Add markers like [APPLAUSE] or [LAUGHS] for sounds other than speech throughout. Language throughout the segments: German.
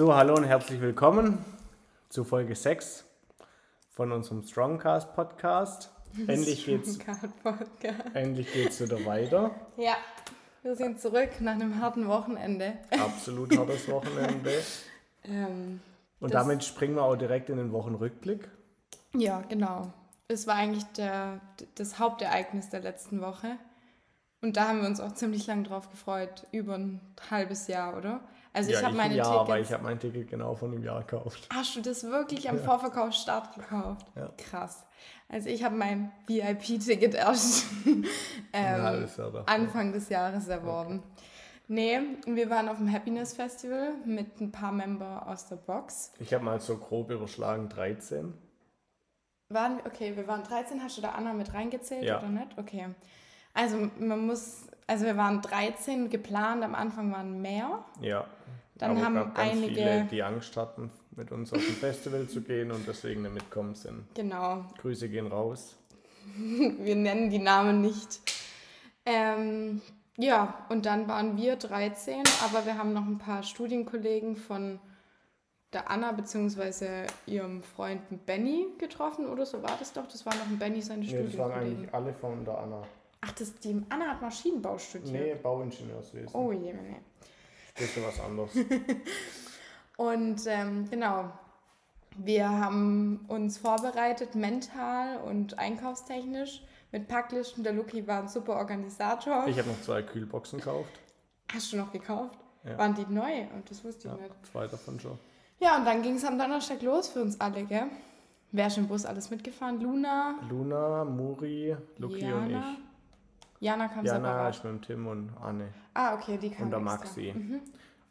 So, hallo und herzlich willkommen zu Folge 6 von unserem Strongcast Podcast. [LAUGHS] Endlich geht's, Podcast. endlich geht's wieder weiter. Ja, wir sind zurück nach einem harten Wochenende. Absolut hartes Wochenende. [LAUGHS] Ähm, Und damit springen wir auch direkt in den Wochenrückblick. ja, genau. Es war eigentlich der, das Hauptereignis der letzten Woche. Und da haben wir uns auch ziemlich lang drauf gefreut, über ein halbes Jahr, oder? Also ich habe meine ja, Tickets. weil ich habe mein Ticket genau von einem Jahr gekauft. Hast du das wirklich am Vorverkaufsstart gekauft? Ja. Krass. Also ich habe mein VIP-Ticket erst [LAUGHS] ähm. Anfang des Jahres erworben. Nee, wir waren auf dem Happiness Festival mit ein paar Member aus der Box. Ich habe mal so grob überschlagen 13. Waren, okay, wir waren 13. Hast du da Anna mit reingezählt Ja. oder nicht? Okay. Also man muss, also wir waren 13 geplant, am Anfang waren mehr. Ja. Dann Aber haben gab ganz einige- viele, die Angst hatten, mit uns auf ein Festival zu gehen und deswegen nicht mitkommen sind. Genau, Grüße gehen raus. [LAUGHS] wir nennen die Namen nicht. Ähm, ja, und dann waren wir 13, aber wir haben noch ein paar Studienkollegen von der Anna bzw. ihrem Freund Benny getroffen oder so war das doch. Das war noch ein Benny seine Nee, das waren Studienkollegen. eigentlich alle von der Anna. Ach, das, die Anna hat Maschinenbau studiert. Nee, Bauingenieurswesen. Oh je, nee. Bisschen was anderes. [LAUGHS] Und ähm, genau, wir haben uns vorbereitet, mental und einkaufstechnisch mit Packlisten. Der Luki war ein super Organisator. Ich habe noch zwei Kühlboxen gekauft. Hast du noch gekauft? Ja. Waren die neu? Und das wusste ich Ja, nicht. zwei davon schon. Ja, und dann ging es am Donnerstag los für uns alle, gell? Wer ist im Bus alles mitgefahren? Luna, Luna, Muri, Luki und Jana. ich. Jana kam Jana separat. ist mit dem Tim und Anne Ah, okay, die kam und der. Maxi. Mhm.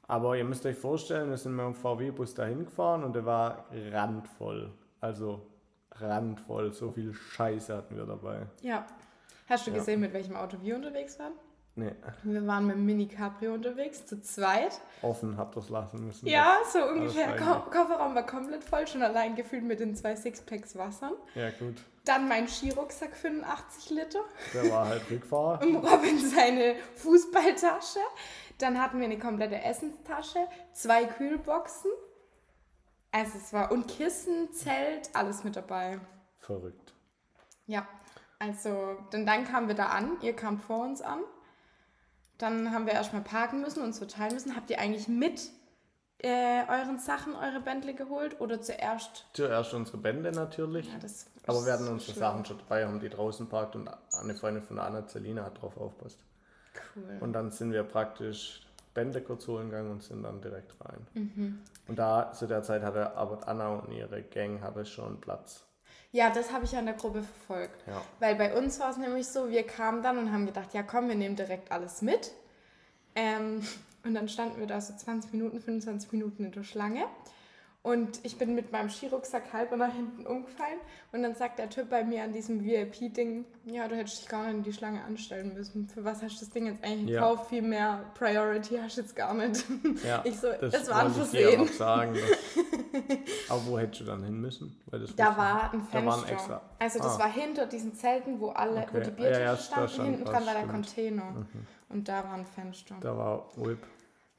Aber ihr müsst euch vorstellen, wir sind mit dem VW-Bus dahin gefahren und der war randvoll. Also randvoll. So viel Scheiße hatten wir dabei. Ja. Hast du Ja. gesehen, mit welchem Auto wir unterwegs waren? Nee, Wir waren mit dem Mini Cabrio unterwegs, zu zweit. offen habt ihr es lassen müssen. Ja, so ungefähr. Ko Kofferraum war komplett voll, schon allein gefühlt mit den zwei Sixpacks Wassern. Ja, gut. Dann mein Skirucksack 85 Liter. Der war halt Rückfahrer. Und Robin seine Fußballtasche. Dann hatten wir eine komplette Essenstasche, zwei Kühlboxen. Also es war und Kissen, Zelt, alles mit dabei. Verrückt. Ja, also dann, dann kamen wir da an, ihr kamt vor uns an. Dann haben wir erstmal parken müssen, uns verteilen müssen. Habt ihr eigentlich mit äh, euren Sachen eure Bentley geholt oder zuerst? Zuerst unsere Bände natürlich. Ja, das Aber wir hatten unsere. Sachen schon dabei, haben die draußen parkt und eine Freundin von der Anna Zelina hat drauf aufpasst. Cool. Und dann sind wir praktisch Bände kurz holen gegangen und sind dann direkt rein. Mhm. Und da zu der Zeit hatte aber Anna und ihre Gang hatte schon Platz. Ja, das habe ich ja in der Gruppe verfolgt. Ja. Weil bei uns war es nämlich so, wir kamen dann und haben gedacht, ja komm, wir nehmen direkt alles mit. Ähm, [LAUGHS] und dann standen wir da so 20 Minuten, 25 Minuten in der Schlange. Und ich bin mit meinem Skirucksack halb nach hinten umgefallen. Und dann sagt der Typ bei mir an diesem VIP-Ding, ja, du hättest dich gar nicht in die Schlange anstellen müssen. Für was hast du das Ding jetzt eigentlich Ja. gekauft? Viel mehr Priority hast du jetzt gar nicht. Ja, [LAUGHS] Ich so, das war ein ich Versehen. auch sagen. dass- [LAUGHS] aber wo hättest du dann hin müssen? Weil das Da war ein Da Fenster. extra. Also das Ah. war hinter diesen Zelten, wo alle, wo Okay. die Ja, Biertische ja, da standen, stand hinten dran war der. Container. Und da war ein Fenster. Da war Whip.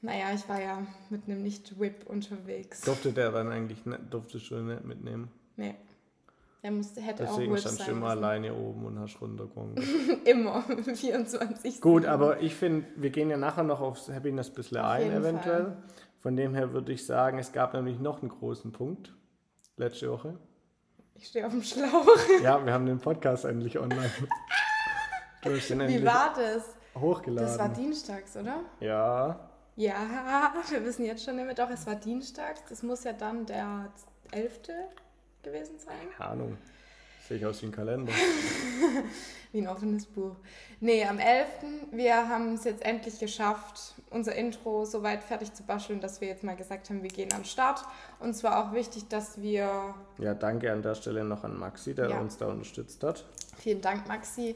Naja, ich war ja mit einem Nicht-Whip unterwegs. Durfte der dann eigentlich nicht, durftest du nicht mitnehmen? Nee. Der musste, hätte Deswegen auch Whip standst du immer müssen. alleine oben und hast runtergegangen. [LAUGHS] Immer. [LAUGHS] 24. Gut, aber ich finde, wir gehen ja nachher noch aufs Happiness ein bisschen Auf ein, eventuell. Fall. Von dem her würde ich sagen, es gab nämlich noch einen großen Punkt letzte Woche. Ich stehe auf dem Schlauch. [LAUGHS] Ja, wir haben den Podcast endlich online. Du hast ihn Wie endlich war das? hochgeladen. Das war dienstags, oder? ja, Ja, [LAUGHS] wir wissen jetzt schon mehr. Doch, es war dienstags. Das muss ja dann der 11. gewesen sein. keine Ahnung. Sehe ich aus wie ein Kalender. [LAUGHS] Wie ein offenes Buch. Nee, am 11. Wir haben es jetzt endlich geschafft, unser Intro so weit fertig zu basteln, dass wir jetzt mal gesagt haben, wir gehen an den Start. Und zwar auch wichtig, dass wir, Ja, danke an der Stelle noch an Maxi, der Ja. uns da unterstützt hat. vielen Dank Maxi,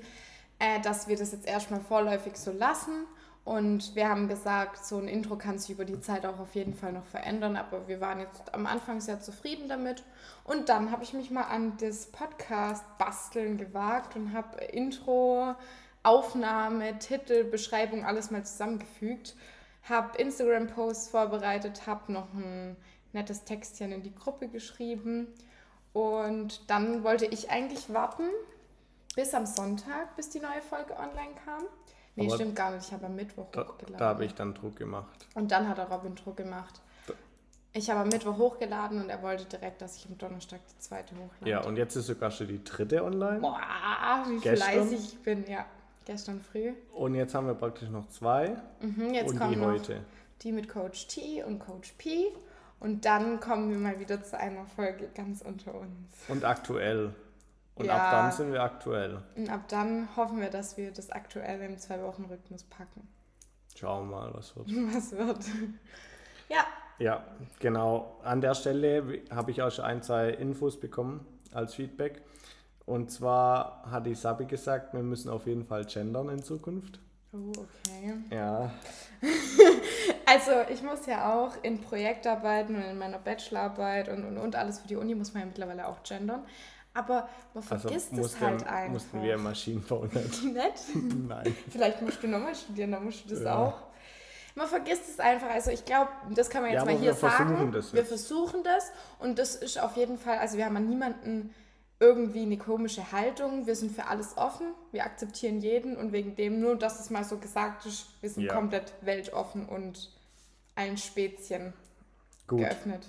äh, dass wir das jetzt erstmal vorläufig so lassen. Und wir haben gesagt, so ein Intro kann sich über die Zeit auch auf jeden Fall noch verändern, aber wir waren jetzt am Anfang sehr zufrieden damit. Und dann habe ich mich mal an das Podcast-Basteln gewagt und habe Intro, Aufnahme, Titel, Beschreibung, alles mal zusammengefügt. habe Instagram-Posts vorbereitet, habe noch ein nettes Textchen in die Gruppe geschrieben und dann wollte ich eigentlich warten bis am Sonntag, bis die neue Folge online kam. Nee, Aber stimmt gar nicht. Ich habe am Mittwoch Da, hochgeladen. da habe ich dann Druck gemacht. Und dann hat er Robin Druck gemacht. Ich habe am Mittwoch hochgeladen und er wollte direkt, dass ich am Donnerstag die zweite hochlade. Ja, und jetzt ist sogar schon die dritte online. Boah, wie Gestern? fleißig ich bin. Ja, gestern früh. Und jetzt haben wir praktisch noch zwei. Mhm, jetzt und kommen die heute. die mit Coach T und Coach P. Und dann kommen wir mal wieder zu einer Folge ganz unter uns. Und aktuell. Und Ja. ab dann sind wir aktuell. Und ab dann hoffen wir, dass wir das aktuelle im Zwei-Wochen-Rhythmus packen. Schauen wir mal, was wird. [LAUGHS] Was wird? Ja, Ja, genau. An der Stelle habe ich auch schon ein, zwei Infos bekommen als Feedback. Und zwar hat die Sabi gesagt, wir müssen auf jeden Fall gendern in Zukunft. Oh, okay. Ja, [LAUGHS] Also ich muss ja auch in Projektarbeiten und in meiner Bachelorarbeit und, und, und alles für die Uni muss man ja mittlerweile auch gendern. Aber man also vergisst es mussten, halt einfach. mussten wir Maschinenbau [LAUGHS] nicht. Nett. [LAUGHS] Nein. Vielleicht musst du nochmal studieren, dann musst du das Ja. auch. Man vergisst es einfach. Also ich glaube, das kann man jetzt Ja, mal hier wir versuchen sagen. das wir jetzt. versuchen das und das ist auf jeden Fall, also wir haben an niemanden irgendwie eine komische Haltung. Wir sind für alles offen, wir akzeptieren jeden und wegen dem nur, dass es mal so gesagt ist, wir sind Ja. komplett weltoffen und allen Spezien Gut, geöffnet.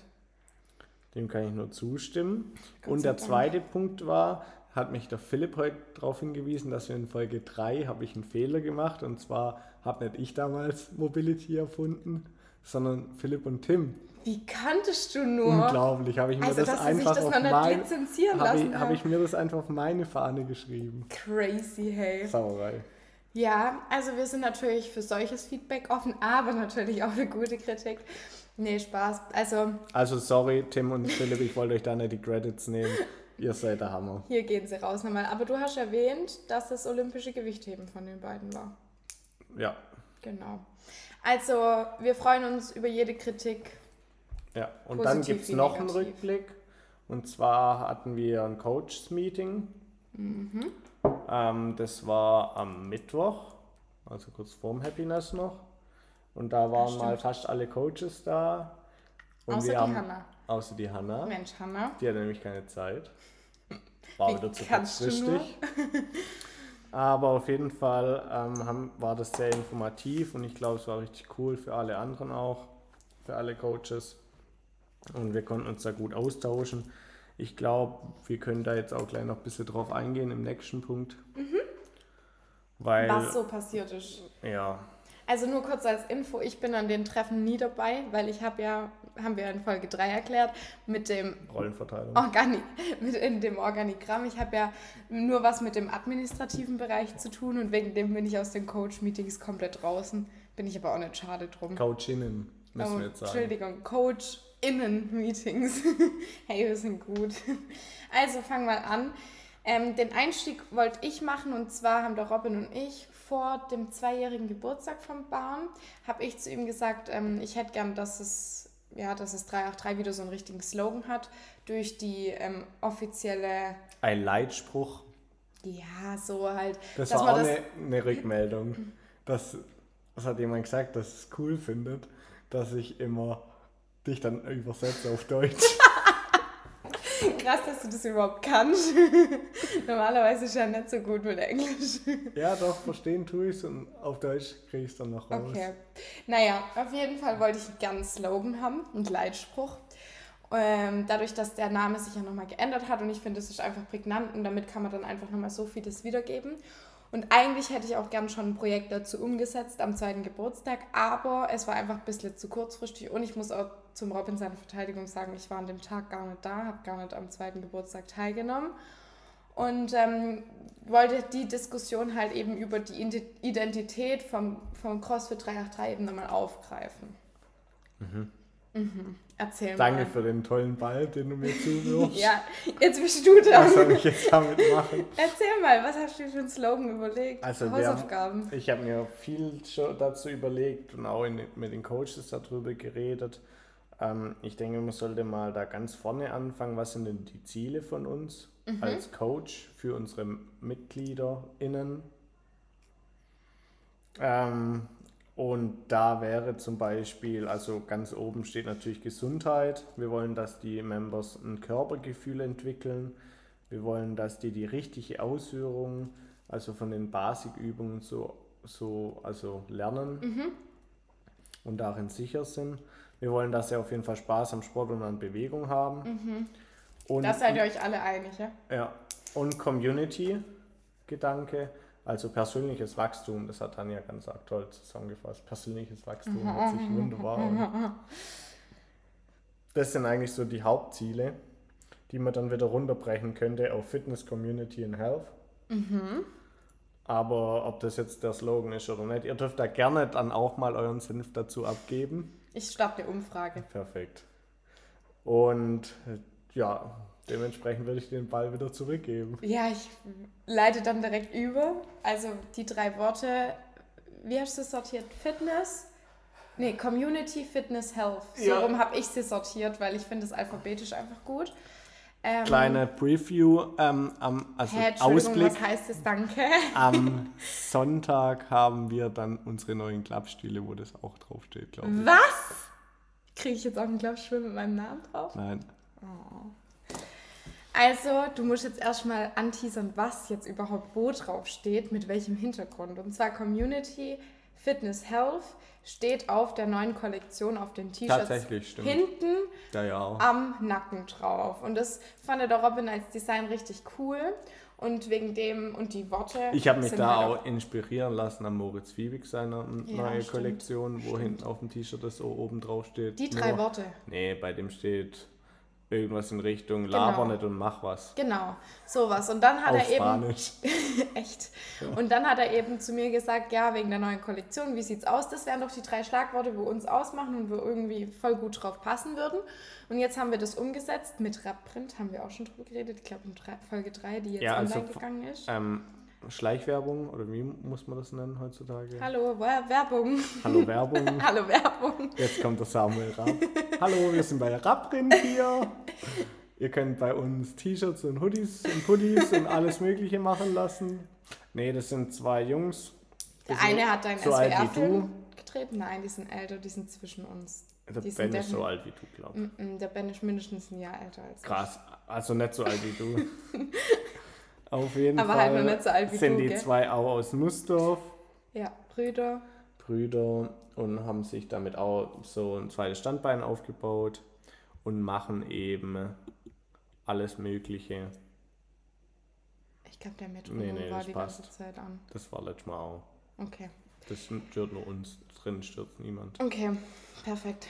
Dem kann ich nur zustimmen. Gott Und der Dank. zweite Punkt war, hat mich der Philipp heute darauf hingewiesen, dass wir in Folge 3 habe ich einen Fehler gemacht. Und zwar habe nicht ich damals [LAUGHS] Mobility erfunden, sondern Philipp und Tim. Wie kanntest du nur? Unglaublich, habe ich mir Also, das einfach das auf noch nicht mein, lizenzieren habe lassen ich, habe ich mir das einfach auf meine Fahne geschrieben. Crazy, hey. Sauerei. Ja, also wir sind natürlich für solches Feedback offen, aber natürlich auch für gute Kritik. Nee, Spaß. Also Also sorry, Tim und Philipp, ich wollte euch da nicht die Credits nehmen. Ihr seid der Hammer. hier gehen sie raus nochmal. Aber du hast erwähnt, dass das olympische Gewichtheben von den beiden war. Ja, Genau. Also wir freuen uns über jede Kritik. ja. Und dann Positiv gibt es noch einen negativ. Rückblick. Und zwar hatten wir ein Coaches-Meeting. Mhm. Ähm, das war am Mittwoch, also kurz vorm Happiness noch. Und da waren mal fast alle Coaches da. Und Außer die Hanna. Außer die Hanna. Mensch, Hanna. Die hatte nämlich keine Zeit. [LAUGHS] War Wie wieder zu kurzfristig. [LAUGHS] Aber auf jeden Fall ähm, haben, war das sehr informativ und ich glaube, es war richtig cool für alle anderen auch, für alle Coaches. Und wir konnten uns da gut austauschen. Ich glaube, wir können da jetzt auch gleich noch ein bisschen drauf eingehen im nächsten Punkt. Weil, Mhm. Was so passiert ist. ja, Also nur kurz als Info, ich bin an den Treffen nie dabei, weil ich habe ja, haben wir in Folge 3 erklärt, mit dem Rollenverteilung. Organi [LAUGHS] mit in dem Organigramm. Ich habe ja nur was mit dem administrativen Bereich zu tun und wegen dem bin ich aus den Coach-Meetings komplett draußen. Bin ich aber auch nicht schade drum. Coachinnen, müssen Oh, wir jetzt sagen. Entschuldigung, Coach-Innen-Meetings. [LAUGHS] hey, wir sind gut. [LAUGHS] Also fangen wir an. Ähm, den Einstieg wollte ich machen und zwar haben der Robin und ich vor dem zweijährigen Geburtstag vom Bahn, habe ich zu ihm gesagt, ähm, ich hätte gern, dass es, ja, dass es 383 wieder so einen richtigen Slogan hat, durch die ähm, offizielle, Ein Leitspruch, ja, so halt, das war auch das- eine, eine Rückmeldung. Das, das hat jemand gesagt, dass es cool findet, dass ich immer dich dann übersetze auf Deutsch. [LAUGHS] krass, dass du das überhaupt kannst. [LAUGHS] Normalerweise ist ja nicht so gut mit Englisch. [LAUGHS] ja, doch, verstehen tue ich es und auf Deutsch kriege ich es dann noch raus. Okay. Naja, auf jeden Fall wollte ich einen ganz Slogan haben, einen Leitspruch. Ähm, dadurch, dass der Name sich ja nochmal geändert hat und ich finde, es ist einfach prägnant und damit kann man dann einfach nochmal so vieles wiedergeben. Und eigentlich hätte ich auch gern schon ein Projekt dazu umgesetzt am zweiten Geburtstag, aber es war einfach ein bisschen zu kurzfristig und ich muss auch zum Robin seine Verteidigung sagen, ich war an dem Tag gar nicht da, habe gar nicht am zweiten Geburtstag teilgenommen und ähm, wollte die Diskussion halt eben über die Ide- Identität vom, vom CrossFit 383 eben nochmal aufgreifen. Mhm. Erzähl Danke mal. für den tollen Ball, den du mir zuwirfst. [LAUGHS] Ja, jetzt bist du dran. Was soll ich jetzt damit machen? Erzähl mal, was hast du dir für einen Slogan überlegt? Also Hausaufgaben. haben, ich habe mir viel dazu überlegt und auch in, mit den Coaches darüber geredet. Ähm, ich denke, man sollte mal da ganz vorne anfangen. Was sind denn die Ziele von uns Mhm. als Coach für unsere MitgliederInnen? Ähm, Und da wäre zum Beispiel, also ganz oben steht natürlich Gesundheit. Wir wollen, dass die Members ein Körpergefühl entwickeln. Wir wollen, dass die die richtige Ausführung, also von den Basikübungen so, so also lernen Mhm. und darin sicher sind. Wir wollen, dass sie auf jeden Fall Spaß am Sport und an Bewegung haben. Und, Da seid ihr euch alle einig, ja? ja, und Community-Gedanke, also persönliches Wachstum, das hat Tanja ganz toll zusammengefasst. Persönliches Wachstum hört sich wunderbar an. Das sind eigentlich so die Hauptziele, die man dann wieder runterbrechen könnte auf Fitness, Community und Health. Aber ob das jetzt der Slogan ist oder nicht, ihr dürft da gerne dann auch mal euren Senf dazu abgeben. Ich starte eine Umfrage. Perfekt. Und äh, ja, dementsprechend würde ich den Ball wieder zurückgeben. Ja, ich leite dann direkt über. Also die drei Worte, wie hast du es sortiert? Fitness? Nee, Community, Fitness, Health. So Ja. rum habe ich sie sortiert, weil ich finde es alphabetisch einfach gut. Ähm, Kleine Preview, ähm, am, also Entschuldigung, Ausblick. was heißt es? Danke. Am [LAUGHS] Sonntag haben wir dann unsere neuen Klappstühle, wo das auch draufsteht, glaube ich. Was? Kriege ich jetzt auch einen Klappstuhl mit meinem Namen drauf? Nein. Also, du musst jetzt erstmal anteasern, was jetzt überhaupt wo drauf steht, mit welchem Hintergrund. Und zwar Community Fitness Health steht auf der neuen Kollektion auf den T-Shirts Tatsächlich, stimmt. hinten Ja, ja. am Nacken drauf. Und das fand der Robin als Design richtig cool. Und wegen dem und die Worte. Ich habe mich da halt auch inspirieren lassen an Moritz Fiebig seiner Ja, neue stimmt. Kollektion, wo hinten auf dem T-Shirt das so oben drauf steht. Die drei Nur- Worte. Nee, bei dem steht irgendwas in Richtung Genau. Laber nicht und mach was. Genau, sowas. Und dann hat Auf er eben. Spanisch. [LAUGHS] Echt. Und dann hat er eben zu mir gesagt, ja, wegen der neuen Kollektion, wie sieht's aus? Das wären doch die drei Schlagworte, wo uns ausmachen und wir irgendwie voll gut drauf passen würden. Und jetzt haben wir das umgesetzt mit Rapprint, haben wir auch schon drüber geredet, ich glaube in drei, Folge 3, die jetzt Ja, also online f- gegangen ist. Ähm, Schleichwerbung, oder wie muss man das nennen heutzutage? Hallo, Wer- Werbung. Hallo Werbung. [LAUGHS] Hallo, Werbung. Jetzt kommt der Samuel Rapp. Hallo, wir sind bei Rapprint hier. Ihr könnt bei uns T-Shirts und Hoodies und Pullis und alles Mögliche machen lassen. Nee, das sind zwei Jungs. Der eine hat einen so SWR-Film gedreht. Nein, die sind älter, die sind zwischen uns. Der die Ben ist so alt wie du, glaub ich. Der Ben ist mindestens ein Jahr älter als ich. Krass, also nicht so alt wie du. [LAUGHS] Auf jeden Aber Fall halt noch nicht so alt wie sind du, die gell? zwei auch aus Nussdorf, Ja, Brüder. Brüder, und haben sich damit auch so ein zweites Standbein aufgebaut und machen eben alles Mögliche. Ich glaube, der Metronom Nee, nee, war die passt. ganze Zeit an. Das war letztes Mal auch. Okay. Das stört nur uns, drin stört niemand. Okay, perfekt.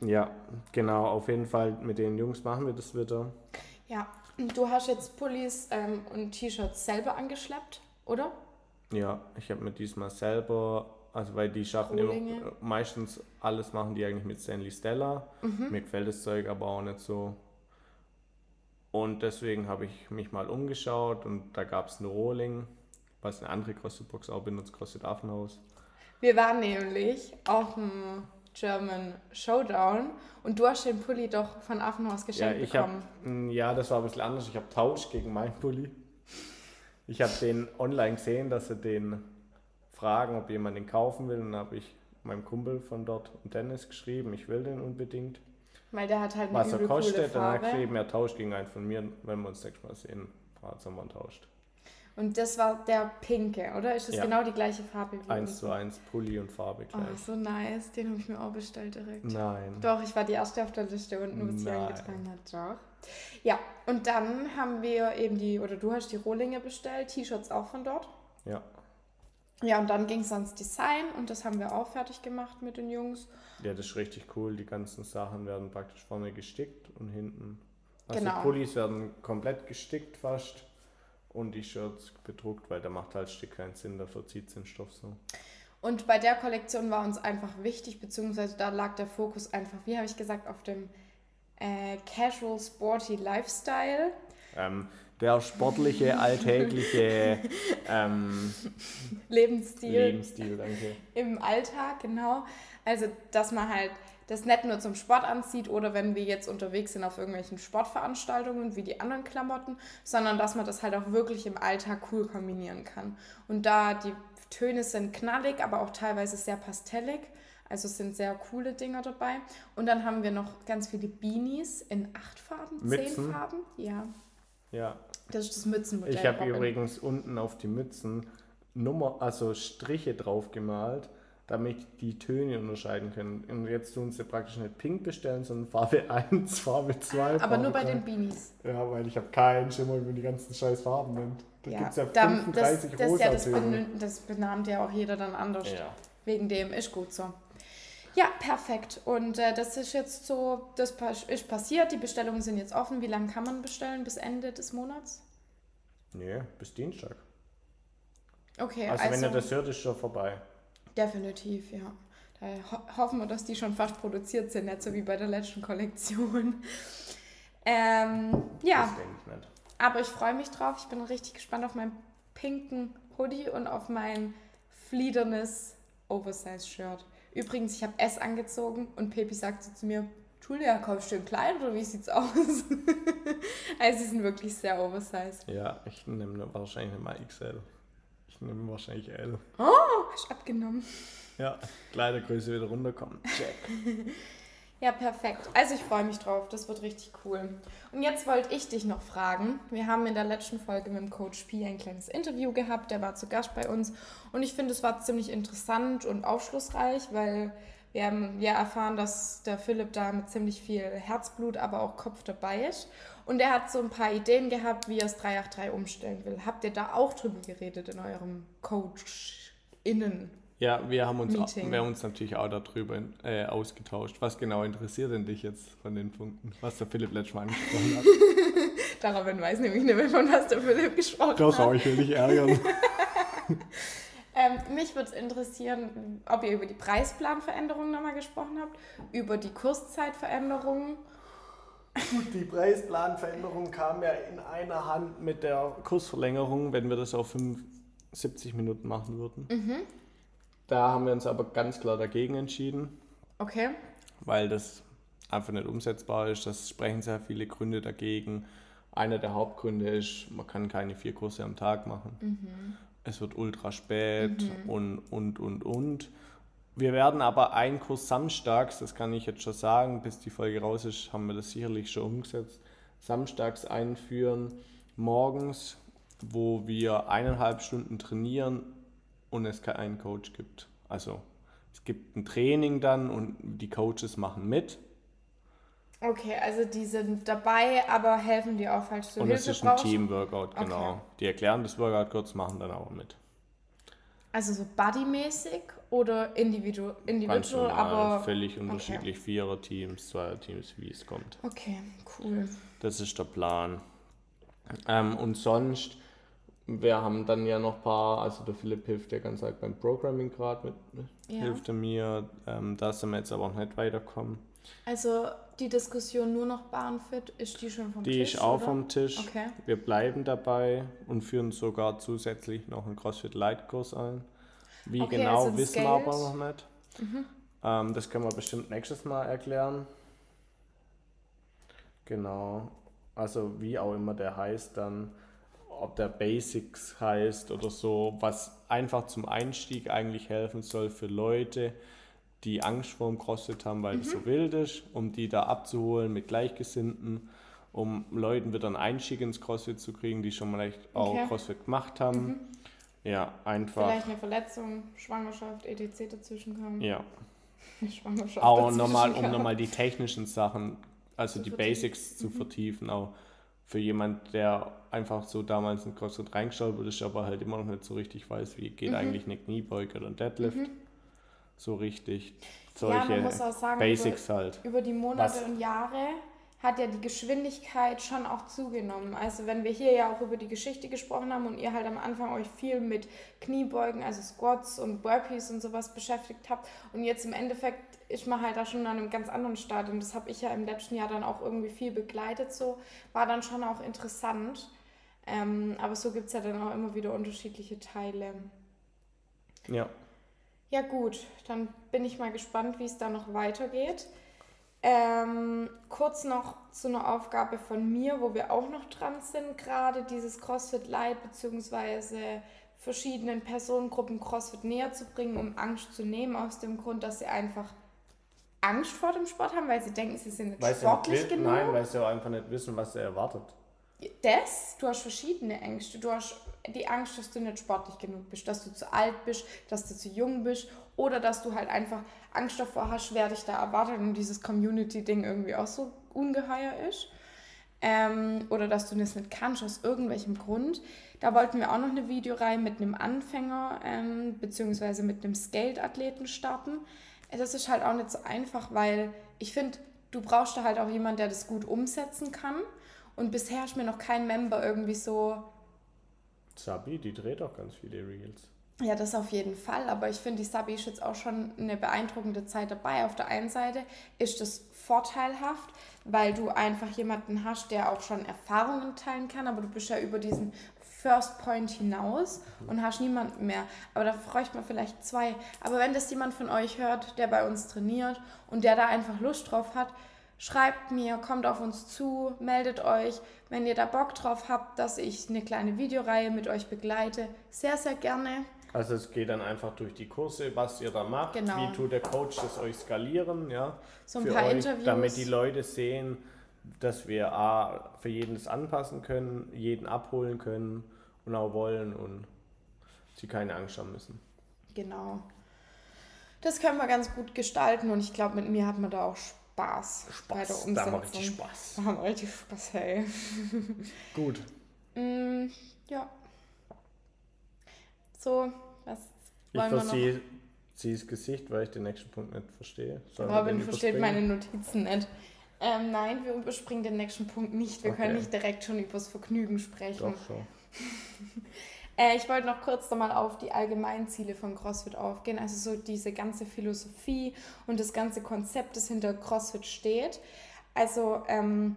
Ja, genau, auf jeden Fall mit den Jungs machen wir das wieder. Ja, du hast jetzt Pullis ähm, und T-Shirts selber angeschleppt, oder? Ja, ich habe mir diesmal selber, also weil die schaffen Rohlinge. immer, meistens alles machen die eigentlich mit Stanley Stella. Mhm. Mir gefällt das Zeug aber auch nicht so. Und deswegen habe ich mich mal umgeschaut und da gab es einen Rohling, was eine andere CrossFit-Box auch benutzt, CrossFit Affenhaus. Wir waren nämlich auf dem German Showdown und du hast den Pulli doch von Affenhaus Ja, geschenkt ich habe, bekommen. ja, das war ein bisschen anders. Ich habe Tausch gegen meinen Pulli. Ich habe den online gesehen, dass sie den fragen, ob jemand den kaufen will. Und dann habe ich meinem Kumpel von dort, Dennis, geschrieben, ich will den unbedingt. Weil der hat halt eine Was er kostet, dann hat er geschrieben, er tauscht gegen einen von mir, wenn wir uns nächstes Mal sehen. Ob man tauscht. Und das war der pinke, oder? Ist das Ja. genau die gleiche Farbe wie Eins zu eins, Pulli und Farbe Oh, gleich. so nice. Den habe ich mir auch bestellt direkt. Nein. Doch, ich war die erste auf der Liste unten, wo sie Nein. angetragen hat. Doch. Ja, und dann haben wir eben die, oder du hast die Rohlinge bestellt, T-Shirts auch von dort. Ja. Ja, und dann ging es ans Design und das haben wir auch fertig gemacht mit den Jungs. ja, das ist richtig cool. Die ganzen Sachen werden praktisch vorne gestickt und hinten. Also Genau. die Pullis werden komplett gestickt fast und die Shirts bedruckt, weil da macht halt Stick keinen Sinn, dafür zieht den Stoff so. Und bei der Kollektion war uns einfach wichtig, beziehungsweise da lag der Fokus einfach, wie habe ich gesagt, auf dem äh, Casual Sporty Lifestyle. Ähm, der sportliche, alltägliche [LAUGHS] ähm, Lebensstil Lebensstil, danke. im Alltag, genau. Also, dass man halt das nicht nur zum Sport anzieht oder wenn wir jetzt unterwegs sind auf irgendwelchen Sportveranstaltungen wie die anderen Klamotten, sondern dass man das halt auch wirklich im Alltag cool kombinieren kann. Und da die Töne sind knallig, aber auch teilweise sehr pastellig. Also es sind sehr coole Dinger dabei. Und dann haben wir noch ganz viele Beanies in acht Farben, zehn Mützen. Farben. Ja, Ja. das ist das Mützenmodell. Ich habe übrigens unten auf die Mützen Nummer, also Striche drauf gemalt, damit die Töne unterscheiden können. Und jetzt tun sie praktisch nicht pink bestellen, sondern Farbe [LAUGHS] 1, Farbe 2. Aber Farbe nur bei 3. den Beanies. Ja, weil ich habe keinen Schimmer, wie man die ganzen scheiß Farben nennt. Da Ja, gibt es ja dann- 35 das, das, rosa ja, das, benö- das benahmt ja auch jeder dann anders. Ja. Wegen dem ist gut so. Ja, perfekt. Und äh, das ist jetzt so, das ist passiert. Die Bestellungen sind jetzt offen. Wie lange kann man bestellen? Bis Ende des Monats? Nee, bis Dienstag. Okay, Also, also, wenn ihr das hört, ist schon vorbei. Definitiv, ja. Da ho hoffen wir, dass die schon fast produziert sind, nicht so wie bei der letzten Kollektion. [LAUGHS] Ähm, ja, ich aber ich freue mich drauf. Ich bin richtig gespannt auf meinen pinken Hoodie und auf mein fliedernes Oversize-Shirt. Übrigens, ich habe S angezogen und Pepi sagte zu mir, Julia, kaufst du ein Kleid oder wie sieht's aus? [LAUGHS] also sie sind wirklich sehr oversized. Ja, ich nehme wahrscheinlich mal XL. Ich nehme wahrscheinlich L. Hast abgenommen. Ja, Kleidergröße wieder runterkommen. Check. [LAUGHS] Ja, perfekt. Also ich freue mich drauf. Das wird richtig cool. Und jetzt wollte ich dich noch fragen. Wir haben in der letzten Folge mit dem Coach P ein kleines Interview gehabt. Der war zu Gast bei uns. Und ich finde, es war ziemlich interessant und aufschlussreich, weil wir haben ja erfahren, dass der Philipp da mit ziemlich viel Herzblut, aber auch Kopf dabei ist. Und er hat so ein paar Ideen gehabt, wie er es 383 umstellen will. Habt ihr da auch drüber geredet in eurem Coach-Innen? Ja, wir haben uns, auch, wir haben uns natürlich auch darüber äh, ausgetauscht. Was genau interessiert denn dich jetzt von den Punkten, was der Philipp letztes Mal angesprochen hat? [LAUGHS] Daraufhin weiß nämlich nicht mehr, von was der Philipp gesprochen Doch, hat. aber ich will dich ärgern. [LAUGHS] Ähm, mich würde es interessieren, ob ihr über die Preisplanveränderungen nochmal gesprochen habt, über die Kurszeitveränderungen. Die Preisplanveränderung kam ja in einer Hand mit der Kursverlängerung, wenn wir das auf 75 Minuten machen würden. Da haben wir uns aber ganz klar dagegen entschieden, Okay. weil das einfach nicht umsetzbar ist. Das sprechen sehr viele Gründe dagegen. Einer der Hauptgründe ist, man kann keine vier Kurse am Tag machen. Es wird ultra spät und, und, und, und. Wir werden aber einen Kurs samstags, das kann ich jetzt schon sagen, bis die Folge raus ist, haben wir das sicherlich schon umgesetzt, samstags einführen, morgens, wo wir eineinhalb Stunden trainieren und es keinen Coach gibt. Also es gibt ein Training dann und die Coaches machen mit Okay, also die sind dabei, aber helfen dir auch, falls du und es Hilfe ist ein brauchst. Team-Workout, genau. Okay. Die erklären das Workout kurz, machen dann aber mit. Also so bodymäßig oder individu individual, normal, aber... völlig unterschiedlich. Vierer-Teams, Zweier-Teams, wie es kommt. Okay, cool. Das ist der Plan. Ähm, und sonst, wir haben dann ja noch ein paar, also der Philipp hilft ja ganz arg beim Programming gerade mit, Ja. hilft er mir. Ähm, da sind wir jetzt aber auch nicht weiterkommen. Also die Diskussion nur noch Bahnfit, ist die schon vom Die Tisch, ist auch oder? vom Tisch. Okay. Wir bleiben dabei und führen sogar zusätzlich noch einen CrossFit Light Kurs ein. Wie Okay, genau, also wissen wir Geld- Mhm. aber noch nicht. Ähm, das können wir bestimmt nächstes Mal erklären. Genau. Also wie auch immer der heißt dann, ob der Basics heißt oder so, was einfach zum Einstieg eigentlich helfen soll für Leute, die Angst vor dem CrossFit haben, weil es so wild ist, um die da abzuholen mit Gleichgesinnten, um Leuten wieder einen Einstieg ins CrossFit zu kriegen, die schon vielleicht auch Okay. CrossFit gemacht haben. Ja, einfach. Vielleicht eine Verletzung, Schwangerschaft, etc. dazwischen kommen. Ja. [LAUGHS] Schwangerschaft Auch nochmal, um nochmal die technischen Sachen, also Zu die vertiefen. Basics zu vertiefen, auch für jemand, der einfach so damals in CrossFit reingestolpert ist, aber halt immer noch nicht so richtig weiß, wie Mhm. geht eigentlich eine Kniebeuge oder ein Deadlift. So richtig. Ja, Solche man muss auch sagen, Basics halt. über die Monate Was- und Jahre hat ja die Geschwindigkeit schon auch zugenommen. Also wenn wir hier ja auch über die Geschichte gesprochen haben und ihr halt am Anfang euch viel mit Kniebeugen, also Squats und Burpees und sowas beschäftigt habt und jetzt im Endeffekt ist man halt da schon an einem ganz anderen Stadium. Das habe ich ja im letzten Jahr dann auch irgendwie viel begleitet, so war dann schon auch interessant. Ähm, aber so gibt es ja dann auch immer wieder unterschiedliche Teile. Ja. Ja gut, dann bin ich mal gespannt, wie es da noch weitergeht. Ähm, kurz noch zu einer Aufgabe von mir, wo wir auch noch dran sind, gerade dieses CrossFit Light bzw. verschiedenen Personengruppen CrossFit näher zu bringen, um Angst zu nehmen, aus dem Grund, dass sie einfach Angst vor dem Sport haben, weil sie denken, sie sind nicht Weil sportlich nicht, genug. Nein, weil sie auch einfach nicht wissen, was sie erwartet. Das, du hast verschiedene Ängste. Du hast die Angst, dass du nicht sportlich genug bist, dass du zu alt bist, dass du zu jung bist oder dass du halt einfach Angst davor hast, wer dich da erwartet und dieses Community-Ding irgendwie auch so ungeheuer ist. Ähm, oder dass du das nicht kannst aus irgendwelchem Grund. Da wollten wir auch noch eine Videoreihe mit einem Anfänger ähm, beziehungsweise mit einem Skate-Athleten starten. Das ist halt auch nicht so einfach, weil ich finde, du brauchst da halt auch jemanden, der das gut umsetzen kann. Und bisher ist mir noch kein Member irgendwie so, Sabi, die dreht auch ganz viele Reels. ja, das auf jeden Fall. Aber ich finde, die Sabi ist jetzt auch schon eine beeindruckende Zeit dabei. Auf der einen Seite ist das vorteilhaft, weil du einfach jemanden hast, der auch schon Erfahrungen teilen kann, aber du bist ja über diesen First Point hinaus und hast niemanden mehr. Aber da bräuchte man vielleicht zwei. Aber wenn das jemand von euch hört, der bei uns trainiert und der da einfach Lust drauf hat, schreibt mir, kommt auf uns zu, meldet euch. Wenn ihr da Bock drauf habt, dass ich eine kleine Videoreihe mit euch begleite, sehr, sehr gerne. Also es geht dann einfach durch die Kurse, was ihr da macht, Genau. wie tut der Coach das euch skalieren, ja. So ein für paar euch, Interviews. Damit die Leute sehen, dass wir A, für jeden das anpassen können, jeden abholen können und auch wollen und sie keine Angst haben müssen. Genau. Das können wir ganz gut gestalten und ich glaube, mit mir hat man da auch Spaß, bei der da Umsetzung. macht richtig Spaß. Da haben wir richtig Spaß, hey. [LAUGHS] Gut. Mm, ja. So, was Ich wollen wir noch? verstehe das Gesicht, weil ich den nächsten Punkt nicht verstehe. Sollen Robin versteht meine? Notizen nicht. Ähm, nein, wir überspringen den nächsten Punkt nicht. Wir können Okay. nicht direkt schon übers Vergnügen sprechen. Doch schon. [LAUGHS] Äh, ich wollte noch kurz nochmal auf die Allgemeinziele von CrossFit aufgehen. Also so diese ganze Philosophie und das ganze Konzept, das hinter CrossFit steht. Also ähm,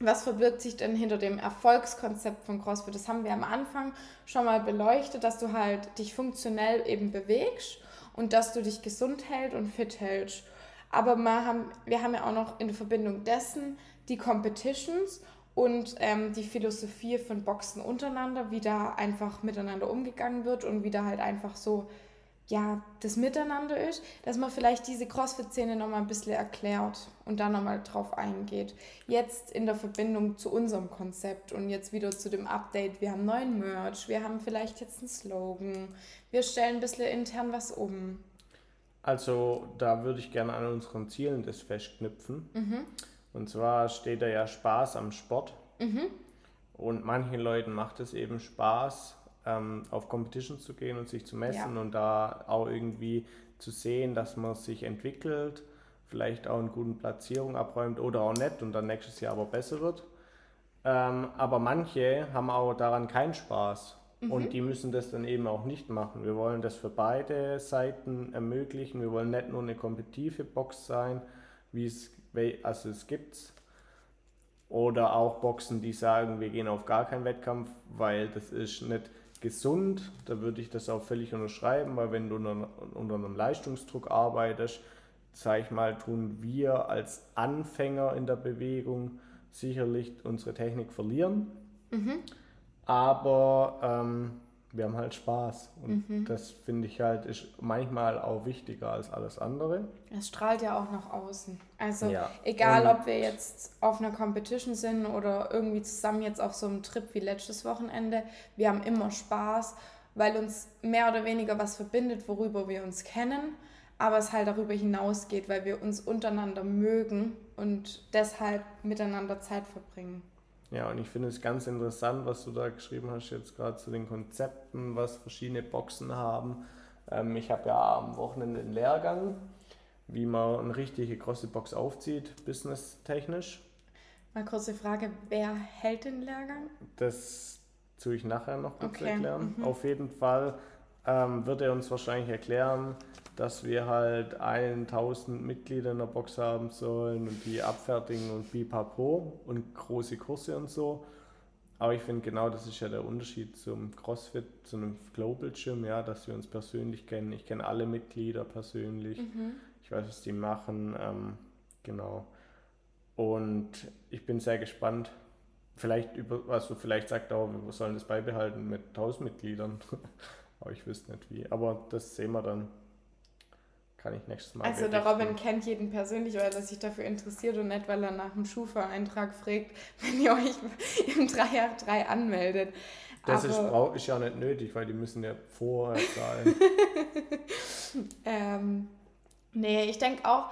was verbirgt sich denn hinter dem Erfolgskonzept von CrossFit? Das haben wir am Anfang schon mal beleuchtet, dass du halt dich funktionell eben bewegst und dass du dich gesund hältst und fit hältst. Aber wir haben, wir haben ja auch noch in Verbindung dessen die Competitions und ähm, die Philosophie von Boxen untereinander, wie da einfach miteinander umgegangen wird und wie da halt einfach so, ja, das Miteinander ist, dass man vielleicht diese CrossFit-Szene nochmal ein bisschen erklärt und da nochmal drauf eingeht. Jetzt in der Verbindung zu unserem Konzept und jetzt wieder zu dem Update. Wir haben neuen Merch, wir haben vielleicht jetzt einen Slogan, wir stellen ein bisschen intern was um. Also da würde ich gerne an unseren Zielen das festknüpfen. Und zwar steht da ja Spaß am Sport. Und manchen Leuten macht es eben Spaß, ähm, auf Competitions zu gehen und sich zu messen Ja. und da auch irgendwie zu sehen, dass man sich entwickelt, vielleicht auch eine gute Platzierung abräumt oder auch nicht und dann nächstes Jahr aber besser wird. Ähm, aber manche haben auch daran keinen Spaß und die müssen das dann eben auch nicht machen. Wir wollen das für beide Seiten ermöglichen. Wir wollen nicht nur eine kompetitive Box sein, wie es, also es gibt's. Oder auch Boxen, die sagen, wir gehen auf gar keinen Wettkampf, weil das ist nicht gesund. Da würde ich das auch völlig unterschreiben, weil wenn du unter, unter einem Leistungsdruck arbeitest, sag ich mal, tun wir als Anfänger in der Bewegung sicherlich unsere Technik verlieren. Aber ähm, wir haben halt Spaß. Und das finde ich halt ist manchmal auch wichtiger als alles andere. Es strahlt ja auch nach außen. Also Ja. egal, Und- ob wir jetzt auf einer Competition sind oder irgendwie zusammen jetzt auf so einem Trip wie letztes Wochenende, wir haben immer Spaß, weil uns mehr oder weniger was verbindet, worüber wir uns kennen, aber es halt darüber hinausgeht, weil wir uns untereinander mögen und deshalb miteinander Zeit verbringen. Ja, und ich finde es ganz interessant, was du da geschrieben hast, jetzt gerade zu den Konzepten, was verschiedene Boxen haben. Ähm, ich habe ja am Wochenende einen Lehrgang, wie man eine richtige große Box aufzieht, businesstechnisch. Mal kurze Frage, wer hält den Lehrgang? Das tue ich nachher noch kurz Okay, erklären. Auf jeden Fall ähm, wird er uns wahrscheinlich erklären, dass wir halt 1000 Mitglieder in der Box haben sollen und die abfertigen und pipapo und große Kurse und so. Aber ich finde genau das ist ja der Unterschied zum CrossFit, zu einem Global Gym, ja, dass wir uns persönlich kennen. Ich kenne alle Mitglieder persönlich. Ich weiß, was die machen. Ähm, genau. Und ich bin sehr gespannt, vielleicht über, also vielleicht sagt er auch, wir sollen das beibehalten mit 1000 Mitgliedern. [LAUGHS] Aber ich wüsste nicht wie. Aber das sehen wir dann. Kann ich nächstes Mal. Also der Robin kennt jeden persönlich, weil er sich dafür interessiert und nicht, weil er nach dem Schufa-Eintrag fragt, [LAUGHS] wenn ihr euch im 383 anmeldet. Das ist, ist ja nicht nötig, weil die müssen ja vorher zahlen. [LAUGHS] ähm, nee, ich denke auch,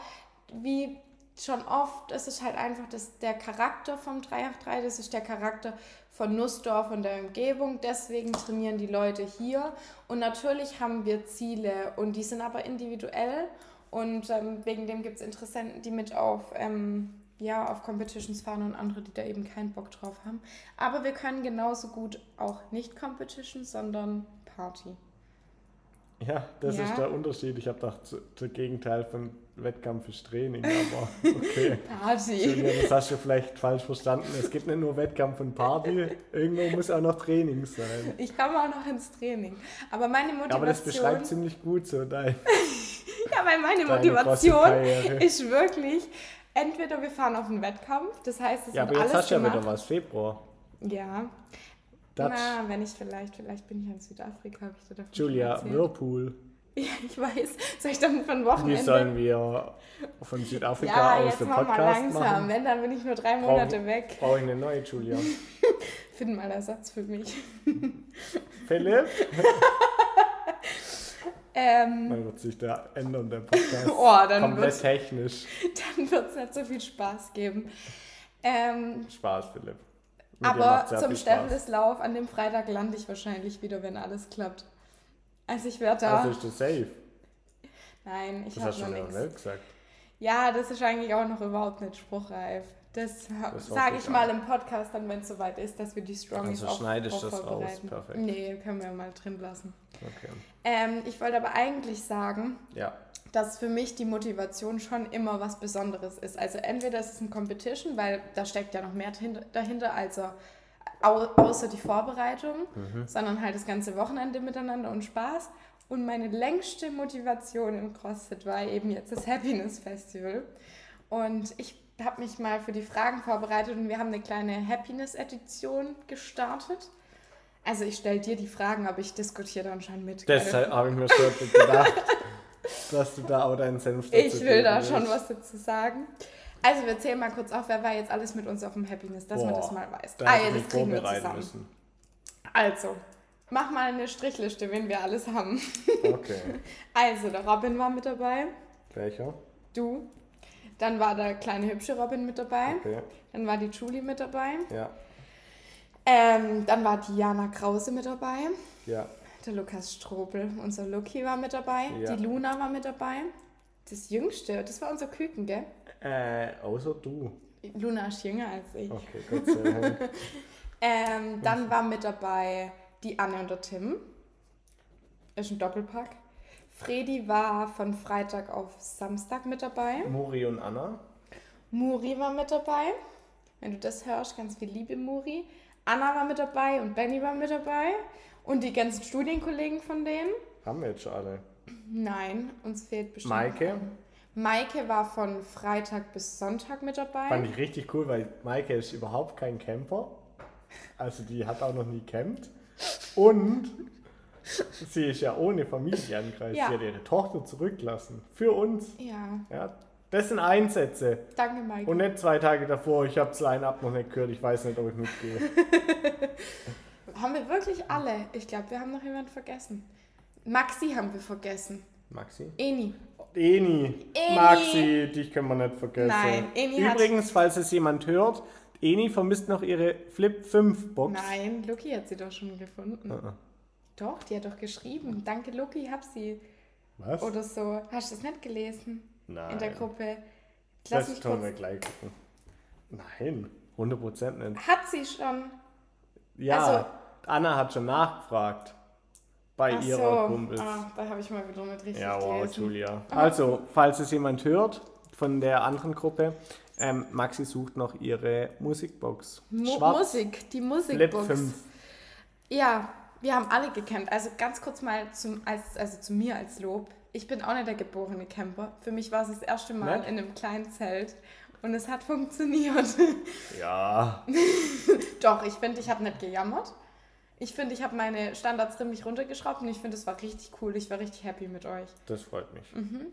wie schon oft, es ist halt einfach das, der Charakter vom 383, das ist der Charakter von Nussdorf und der Umgebung. Deswegen trainieren die Leute hier. Und natürlich haben wir Ziele und die sind aber individuell. Und ähm, wegen dem gibt es Interessenten, die mit auf, ähm, ja, auf Competitions fahren und andere, die da eben keinen Bock drauf haben. Aber wir können genauso gut auch nicht Competition, sondern Party. Ja, das ja. ist der Unterschied. Ich habe gedacht, der Gegenteil von Wettkampf ist Training, aber okay. [LAUGHS] Party. Das hast du vielleicht falsch verstanden. Es gibt nicht nur Wettkampf und Party, irgendwo muss auch noch Training sein. Ich komme auch noch ins Training. Aber meine Motivation. aber das beschreibt ziemlich gut so dein. [LAUGHS] ja, weil meine Motivation ist wirklich, entweder wir fahren auf einen Wettkampf, das heißt, es Ja, aber jetzt hast du ja wieder was, Februar. Ja. Dutch. Na, wenn ich vielleicht, vielleicht bin ich in Südafrika, habe ich dir davon Julia, Whirlpool. [LAUGHS] Ja, ich weiß. Soll ich dann von Wochenende... Wie sollen wir von Südafrika ja, aus den Podcast mal langsam. machen? Wenn, dann bin ich nur drei Monate Brauch, weg. Brauche ich eine neue, Julia. [LAUGHS] Find mal Ersatz für mich. [LAUGHS] Philipp? ähm, dann wird sich da ändern, der Podcast. Oh, dann Komplett technisch. Dann wird es nicht so viel Spaß geben. Ähm, Spaß, Philipp. Aber zum Steffleslauf an dem Freitag lande ich wahrscheinlich wieder, wenn alles klappt. Also ich werde da. Also ist das safe? Nein, ich habe noch nichts. Gesagt. Ja, das ist eigentlich auch noch überhaupt nicht spruchreif. Das, das sage ich mal im Podcast dann, wenn es soweit ist, dass wir die Strongies also schneidest du das raus, perfekt. Nee, können wir mal drin lassen. Okay. Ähm, ich wollte aber eigentlich sagen, ja. Dass für mich die Motivation schon immer was Besonderes ist. Also entweder ist es ein Competition, weil da steckt ja noch mehr dahinter, als außer die Vorbereitung, mhm. sondern halt das ganze Wochenende miteinander und Spaß. Und meine längste Motivation im CrossFit war eben jetzt das Happiness Festival. Und ich habe mich mal für die Fragen vorbereitet und wir haben eine kleine Happiness-Edition gestartet. Also ich stelle dir die Fragen, aber ich diskutiere dann schon mit. Deshalb habe ich mir schon gedacht, [LAUGHS] dass du da auch deinen Senf dazu Ich will da willst. schon was dazu sagen. Also wir zählen mal kurz auf, wer war jetzt alles mit uns auf dem Happiness, dass Boah, man das mal weiß. Da ah, ja, das kriegen wir zusammen. Müssen. Also, mach mal eine Strichliste, wen wir alles haben. Okay. [LAUGHS] also, der Robin war mit dabei. Welcher? Du. Dann war der kleine hübsche Robin mit dabei. Okay. Dann war die Julie mit dabei. Ja. Ähm, dann war die Jana Krause mit dabei. Ja. Der Lukas Strobel, unser Lucky, war mit dabei. Ja. Die Luna war mit dabei. Das Jüngste, das war unser Küken, gell? Äh, außer du. Luna ist jünger als ich. Okay, Gott sei Dank. [LAUGHS] ähm, dann war mit dabei die Anne und der Tim. Ist ein Doppelpack. Fredi war von Freitag auf Samstag mit dabei. Muri und Anna. Muri war mit dabei. Wenn du das hörst, ganz viel Liebe, Muri. Anna war mit dabei und Benny war mit dabei. Und die ganzen Studienkollegen von denen. Haben wir jetzt schon alle? Nein, uns fehlt bestimmt. Maike? Maike war von Freitag bis Sonntag mit dabei. Fand ich richtig cool, weil Maike ist überhaupt kein Camper. Also die hat auch noch nie campt. Und sie ist ja ohne Familienkreis. Ja. Sie hat ihre Tochter zurücklassen. Für uns. Ja. ja. Das sind Einsätze. Danke, Maike. Und nicht zwei Tage davor, ich habe das Line-Up noch nicht gehört, ich weiß nicht, ob ich mitgehe. [LAUGHS] haben wir wirklich alle? Ich glaube, wir haben noch jemanden vergessen. Maxi haben wir vergessen. Maxi? Eni. Eni. Eni. Maxi, dich können wir nicht vergessen. Nein, Eni Übrigens, falls es jemand hört, Eni vermisst noch ihre Flip 5 Box. Nein, Luki hat sie doch schon gefunden. Uh -uh. Doch, die hat doch geschrieben. Danke, Luki, hab sie. Was? Oder so. Hast du das nicht gelesen? Nein. In der Gruppe. Lass das können wir gleich gucken. Nein, 100% nicht. Hat sie schon. Ja, also, Anna hat schon nachgefragt bei Ach ihrer so. Kumpels. Ah, da habe ich mal wieder nicht richtig Ja, wow, gelesen. Julia. Also, falls es jemand hört von der anderen Gruppe, ähm, Maxi sucht noch ihre Musikbox. Mu Musik, die Musikbox. Flip 5. Ja, wir haben alle gekämpft. Also ganz kurz mal zum, als, also zu mir als Lob. Ich bin auch nicht der geborene Camper. Für mich war es das erste Mal Nett? in einem kleinen Zelt und es hat funktioniert. Ja. [LAUGHS] Doch, ich finde, ich habe nicht gejammert. Ich finde, ich habe meine Standards ziemlich runtergeschraubt und ich finde, es war richtig cool. Ich war richtig happy mit euch. Das freut mich,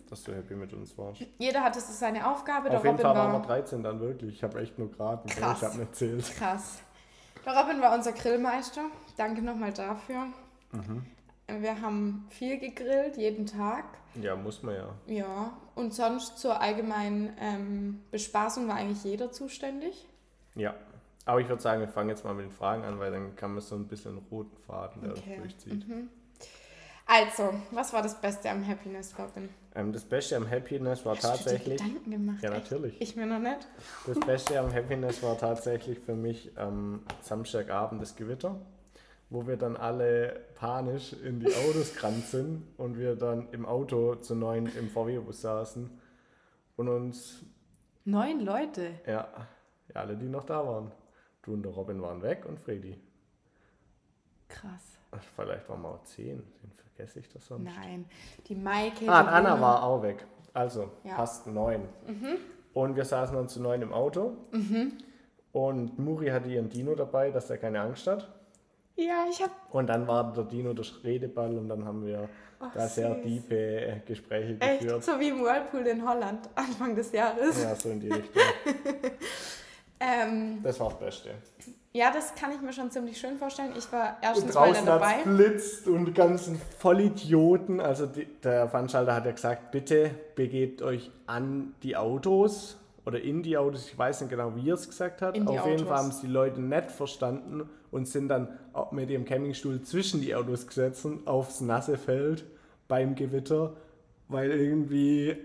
dass du happy mit uns warst. Jeder hatte so seine Aufgabe. Auf der jeden Robin Fall waren war wir 13 dann wirklich. Ich habe echt nur geraten. Krass. Ich habe nicht zählt. krass. Der Robin war unser Grillmeister. Danke nochmal dafür. Mhm. Wir haben viel gegrillt, jeden Tag. Ja, muss man ja. Ja, und sonst zur allgemeinen ähm, Bespaßung war eigentlich jeder zuständig. Ja. Aber ich würde sagen, wir fangen jetzt mal mit den Fragen an, weil dann kann man so ein bisschen einen roten Faden, der Okay. durchzieht. Also, was war das Beste am Happiness, Robin? Ähm, das Beste am Happiness war Hast du dir tatsächlich. Gedanken gemacht? Ja, echt? natürlich. Ich mir noch nicht. Das Beste am Happiness war tatsächlich für mich am Samstagabend das Gewitter, wo wir dann alle panisch in die Autos gerannt sind und wir dann im Auto zu neun im VW-Bus saßen und uns, Neun Leute. ja, ja, alle, die noch da waren. Du und der Robin waren weg und Freddy. Krass. Ach, Vielleicht waren wir auch zehn, den vergesse ich das sonst. Nein. Die Maike. Ah, die Anna war auch weg. Also, Ja. fast neun. Und wir saßen dann zu neun im Auto. Und Muri hatte ihren Dino dabei, dass er keine Angst hat. Ja, ich hab. Und dann war der Dino der Redeball und dann haben wir Ach, da sehr süß. tiefe äh, Gespräche Echt? geführt. So wie im Whirlpool in Holland, Anfang des Jahres. Ja, so in die Richtung. [LAUGHS] Ähm, Das war das Beste. ja, das kann ich mir schon ziemlich schön vorstellen. Ich war erstens Und mal draußen dabei. hat es blitzt und die ganzen Vollidioten. Also die, der Veranstalter hat ja gesagt, bitte begebt euch an die Autos oder in die Autos. Ich weiß nicht genau, wie er es gesagt hat. Auf jeden Autos. Fall haben es die Leute nicht verstanden und sind dann mit ihrem Campingstuhl zwischen die Autos gesetzt aufs nasse Feld beim Gewitter, weil irgendwie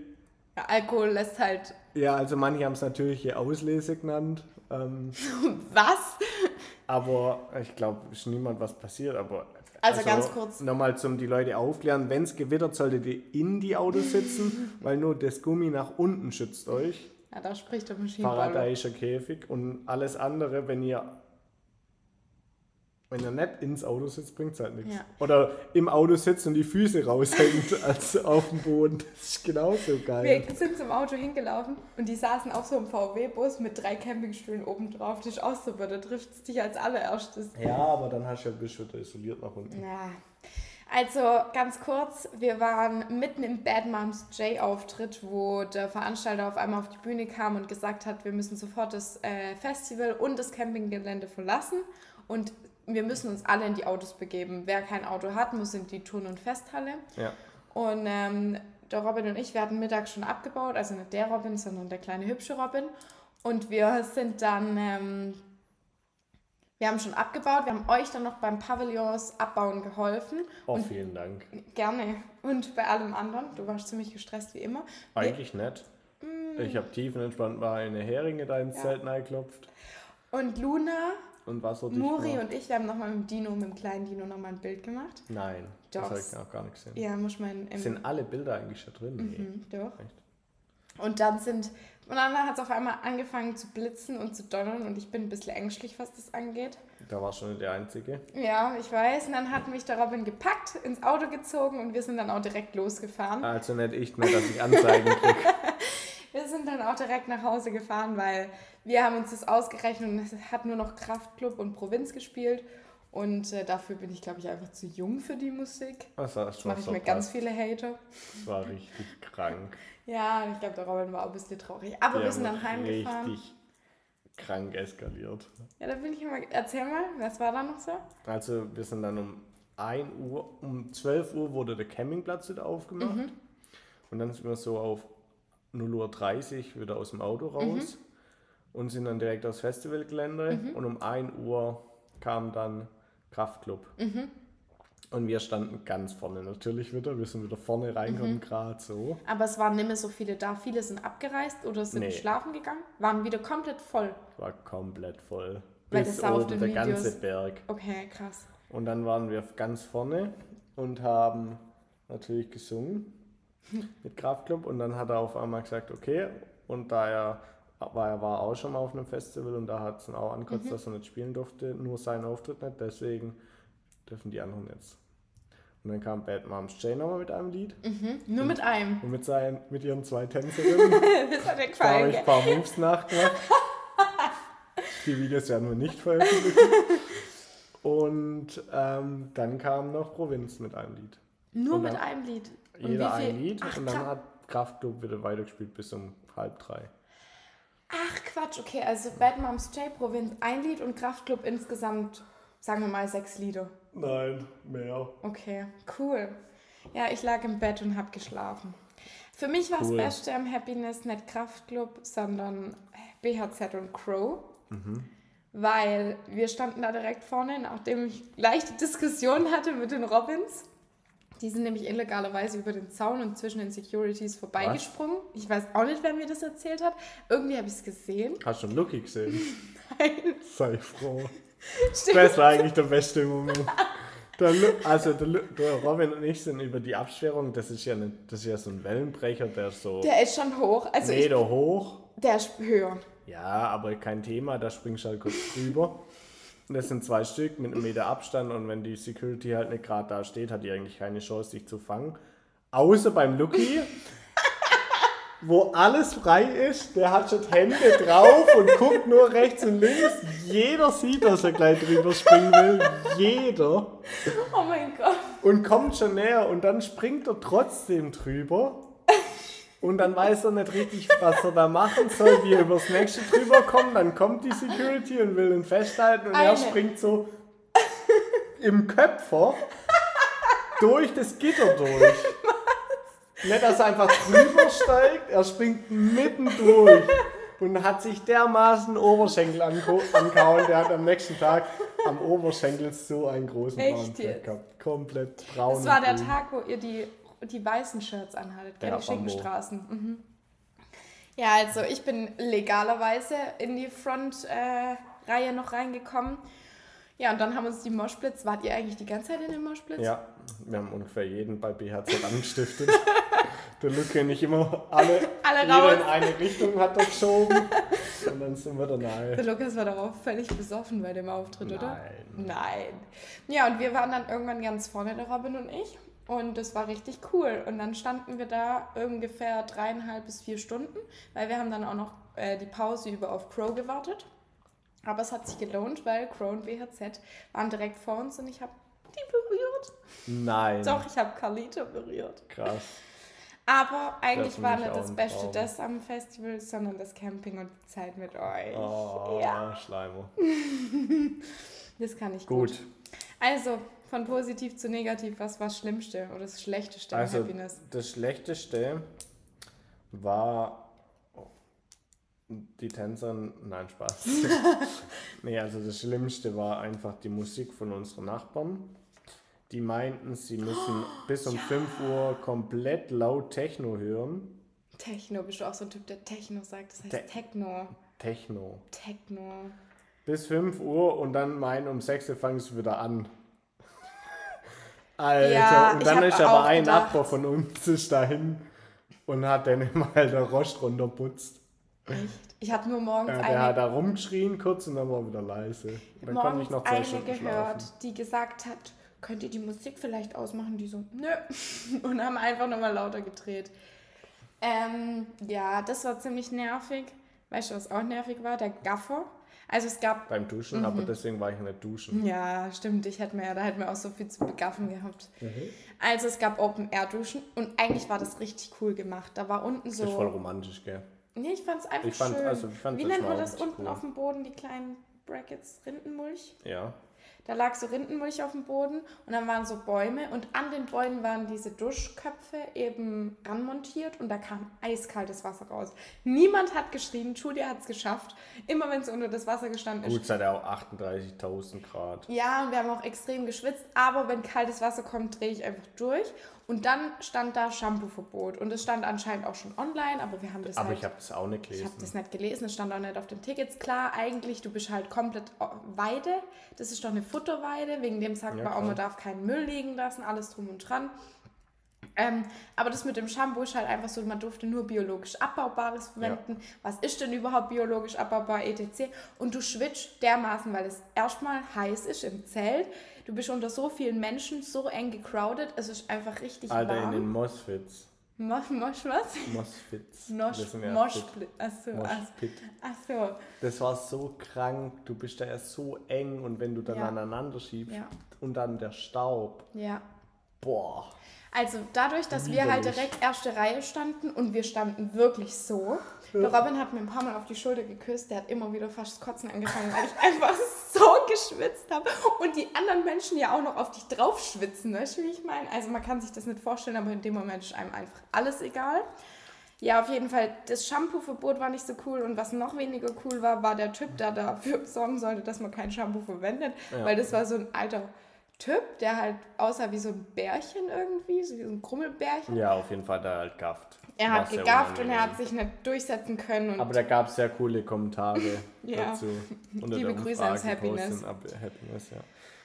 Ja, Alkohol lässt halt. Ja, also manche haben es natürliche Auslese genannt. Ähm, [LAUGHS] Was? aber ich glaube, ist niemand was passiert. Aber Also ganz kurz. Nochmal zum die Leute aufklären, wenn es gewittert, solltet ihr in die Autos sitzen, [LAUGHS] weil nur das Gummi nach unten schützt euch. Ja, da spricht der Maschinenbauer. Paradaischer Käfig und alles andere, wenn ihr wenn ihr nicht ins Auto sitzt, bringt es halt nichts. Ja. Oder im Auto sitzt und die Füße raushängt [LAUGHS] als auf dem Boden. Das ist genauso geil. Wir sind zum Auto hingelaufen und die saßen auf so einem VW-Bus mit drei Campingstühlen oben drauf. Das ist auch super, da trifft es dich als allererstes. Ja, aber dann hast du ja bist du wieder isoliert nach unten. Ja. Also ganz kurz, wir waren mitten im Bad Moms J-Auftritt, wo der Veranstalter auf einmal auf die Bühne kam und gesagt hat, wir müssen sofort das äh, Festival und das Campinggelände verlassen und wir müssen uns alle in die Autos begeben. Wer kein Auto hat, muss in die Turn- und Festhalle. Ja. Und ähm, der Robin und ich, wir hatten mittags schon abgebaut, also nicht der Robin, sondern der kleine hübsche Robin. Und wir sind dann, ähm, wir haben schon abgebaut, wir haben euch dann noch beim Pavillons abbauen geholfen. Oh, vielen Dank. Gerne. Und bei allem anderen, du warst ziemlich gestresst wie immer. Eigentlich nett. Ich habe tiefenentspannt mal eine Heringe da ins Ja. Zelt reingeklopft Und Luna, und wasserdicht Muri gemacht. und ich, wir haben nochmal mit dem Dino, mit dem kleinen Dino nochmal ein Bild gemacht. Nein, Doch. das habe ich auch gar nicht gesehen. Ja, muss man Sind alle Bilder eigentlich schon drin? Nee. Mhm, doch. Echt? Und dann sind, und dann hat es auf einmal angefangen zu blitzen und zu donnern und ich bin ein bisschen ängstlich, was das angeht. Da war schon nicht der Einzige. Ja, ich weiß. Und dann hat mich der Robin gepackt, ins Auto gezogen und wir sind dann auch direkt losgefahren. Also nicht ich mehr, dass ich Anzeigen kriege. [LAUGHS] Sind dann auch direkt nach Hause gefahren, weil wir haben uns das ausgerechnet und es hat nur noch Kraftclub und Provinz gespielt. Und äh, dafür bin ich, glaube ich, einfach zu jung für die Musik. Das Das mache ich so mir ganz passt. viele Hater. Das war richtig krank. Ja, ich glaube, der Robin war auch ein bisschen traurig. Aber wir sind dann heimgefahren. Richtig krank eskaliert. Ja, da bin ich immer. Erzähl mal, was war da noch so? Also wir sind dann um 1 Uhr, um 12 Uhr wurde der Campingplatz wieder aufgemacht. Mhm. Und dann sind wir so auf 0.30 Uhr wieder aus dem Auto Mhm. raus und sind dann direkt aufs Festivalgelände. Und um 1 Uhr kam dann Kraftclub. Mhm. Und wir standen ganz vorne natürlich wieder. Wir sind wieder vorne reingekommen, Mhm. gerade so. Aber es waren nicht mehr so viele da. Viele sind abgereist oder sind Nee. schlafen gegangen, waren wieder komplett voll. War komplett voll. Weil Bis das sah auf oben den der Videos- ganze Berg. Okay, krass. Und dann waren wir ganz vorne und haben natürlich gesungen mit Kraftclub. Und dann hat er auf einmal gesagt, okay. Und da er war, er war auch schon mal auf einem Festival und da hat es ihn auch angekotzt, dass er nicht spielen durfte, nur sein Auftritt nicht. Deswegen dürfen die anderen jetzt. Und dann kam Bad Moms Jay nochmal mit einem Lied Mhm. Nur mit einem. und mit, seinen, mit ihren zwei Tänzerinnen. [LAUGHS] das hat Da habe dir gefallen. ich ein paar Moves nachgemacht. [LAUGHS] Die Videos werden wir nicht veröffentlichen. [LAUGHS] Und ähm, dann kam noch Provinz mit einem Lied. Nur Und mit dann- einem Lied. Und Jeder ein Lied Ach, und dann hat Kraftklub wieder weitergespielt bis um halb drei. Ach Quatsch, okay, also Bad Moms J Provinz ein Lied und Kraftklub insgesamt, sagen wir mal, sechs Lieder. Nein, mehr. Okay, cool. Ja, ich lag im Bett und habe geschlafen. Für mich war Cool. das Beste am Happiness nicht Kraftklub, sondern BHZ und Crow. Mhm. Weil wir standen da direkt vorne, nachdem ich leichte Diskussionen hatte mit den Robins. Die sind nämlich illegalerweise über den Zaun und zwischen den Securities vorbeigesprungen. Ich weiß auch nicht, wer mir das erzählt hat. Irgendwie habe ich es gesehen. Hast du schon Lucky gesehen? [LAUGHS] Nein. Sei froh. [LAUGHS] Stimmt. Das war eigentlich der beste Moment. Der also der, der Robin und ich sind über die Absperrung, das ist ja, eine, das ist ja so ein Wellenbrecher, der so Der ist schon hoch. Also ich, Meter hoch. der ist höher. Ja, aber kein Thema, da springst du halt kurz drüber. Das sind zwei Stück mit einem Meter Abstand und wenn die Security halt nicht gerade da steht, hat die eigentlich keine Chance, dich zu fangen. Außer beim Lucky, [LAUGHS] wo alles frei ist, der hat schon Hände drauf und guckt nur rechts und links. Jeder sieht, dass er gleich drüber springen will. Jeder. Oh mein Gott. Und kommt schon näher und dann springt er trotzdem drüber. Und dann weiß er nicht richtig, was er da machen soll, wie er übers nächste drüber kommt. Dann kommt die Security und will ihn festhalten und er Eine. springt so im Köpfer durch das Gitter durch. Nicht, dass er einfach drüber steigt, er springt mitten durch und hat sich dermaßen Oberschenkel angehauen. Der hat am nächsten Tag am Oberschenkel so einen großen Echt braunen Fleck gehabt. Komplett braun. Das war der. Tag, wo ihr die, die weißen Shirts anhattet? Ja, die Bambo. Schinkenstraßen. Mhm. Ja, also ich bin legalerweise in die Frontreihe äh, noch reingekommen. Ja, und dann haben uns die Moshplits, wart ihr eigentlich die ganze Zeit in den Moshplits? Ja, wir haben ungefähr jeden bei BHZ angestiftet. [LAUGHS] der Lücke nicht immer alle, [LAUGHS] Alle jeder in eine Richtung hat er geschoben. Und dann sind wir da nahe. Der Lukas war darauf völlig besoffen bei dem Auftritt, oder? Nein. Nein. Ja, und wir waren dann irgendwann ganz vorne, der Robin und ich. Und das war richtig cool. Und dann standen wir da ungefähr dreieinhalb bis vier Stunden, weil wir haben dann auch noch äh, die Pause über auf Crow gewartet. Aber es hat sich gelohnt, weil Crow und BHZ waren direkt vor uns und ich habe die berührt. Nein. Doch, ich habe Carlito berührt. Krass. Aber eigentlich war nicht das Beste das am Festival, sondern das Camping und die Zeit mit euch. Oh, Ja, Schleimer. [LAUGHS] das kann ich gut. Gut. Also, von positiv zu negativ, was war das Schlimmste oder das Schlechteste Also, Happiness? das Schlechteste war die Tänzerin. Nein, Spaß. [LAUGHS] nee, also das Schlimmste war einfach die Musik von unseren Nachbarn. Die meinten, sie müssen [GASPS] bis um 5 Uhr komplett laut Techno hören. Techno, bist du auch so ein Typ, der Techno sagt? Das heißt Te- Techno. Techno. Techno. Bis 5 Uhr und dann meinen, um 6 Uhr fangen sie wieder an. Alter, Ja, und dann ist aber ein gedacht- Nachbar von uns [LAUGHS] ist dahin und hat dann mal der Rost runterputzt. Echt? Ich habe nur morgens Ja, der eine, hat da rumgeschrien kurz und dann war wieder leise. Dann konnte morgens ich noch eine gehört, schlafen. die gesagt hat, könnt ihr die Musik vielleicht ausmachen? Die so, nö. [LAUGHS] Und haben einfach nochmal lauter gedreht. Ähm, ja, das war ziemlich nervig. Weißt du, was auch nervig war? Der Gaffer. Also es gab Beim Duschen, Mhm. aber deswegen war ich nicht duschen. Ja, stimmt. Ich hätte mir ja, da hätten wir auch so viel zu begaffen gehabt. Mhm. Also es gab Open Air Duschen und eigentlich war das richtig cool gemacht. Da war unten Das ist voll so. romantisch, gell? Nee, ich fand es einfach Ich fand's- schön. also ich fand's Wie nennt man das unten cool. auf dem Boden, die kleinen Brackets? Rindenmulch? Ja. Da lag so Rindenmulch auf dem Boden und dann waren so Bäume und an den Bäumen waren diese Duschköpfe eben ranmontiert und da kam eiskaltes Wasser raus. Niemand hat geschrien, Julia hat es geschafft. Immer wenn es unter das Wasser gestanden ist, Gut, es hat ja auch 38.000 Grad. Ja, und wir haben auch extrem geschwitzt, aber wenn kaltes Wasser kommt, drehe ich einfach durch. Und dann stand da Shampoo-Verbot. Und es stand anscheinend auch schon online, aber wir haben das Aber halt. ich habe das auch nicht ich gelesen. habe das nicht gelesen, es stand auch nicht auf den Tickets. Klar, eigentlich, du bist halt komplett äh, Weide. Das ist doch eine Futterweide. Wegen dem sagt Ja, man auch, man darf keinen Müll liegen lassen, alles drum und dran. Ähm, aber das mit dem Shampoo ist halt einfach so, man durfte nur biologisch Abbaubares verwenden. Was ist denn überhaupt biologisch abbaubar, etc. Und du schwitzt dermaßen, weil es erstmal heiß ist im Zelt. Du bist unter so vielen Menschen, so eng gecrowded, es ist einfach richtig Alter, in warm. den Mosfits. Mosch, Mosch was? Moshpits. [LAUGHS] Mosch, Wir sind ja Moschpit. Achso, fit. ach, Moshpit. ach so. Das war so krank. Du bist da ja so eng und wenn du dann Ja. aneinander schiebst Ja. und dann der Staub. Ja. Boah. Also dadurch, dass wir halt direkt erste Reihe standen und wir standen wirklich so. Der Robin hat mir ein paar Mal auf die Schulter geküsst, der hat immer wieder fast Kotzen angefangen, weil ich [LAUGHS] einfach so geschwitzt habe. Und die anderen Menschen ja auch noch auf dich drauf schwitzen, weißt du, wie ich meine? Also man kann sich das nicht vorstellen, aber in dem Moment ist einem einfach alles egal. Ja, auf jeden Fall, das Shampoo-Verbot war nicht so cool und was noch weniger cool war, war der Typ, der dafür sorgen sollte, dass man kein Shampoo verwendet, Ja. weil das war so ein alter Typ, der halt aussah wie so ein Bärchen irgendwie, so wie so ein Krummelbärchen. Ja, auf jeden Fall da halt gafft. Er hat gegafft und er hat sich nicht durchsetzen können. Aber da gab es sehr coole Kommentare [LAUGHS] Ja. dazu. Unter Liebe der Grüße ans Happiness. Happiness, ja.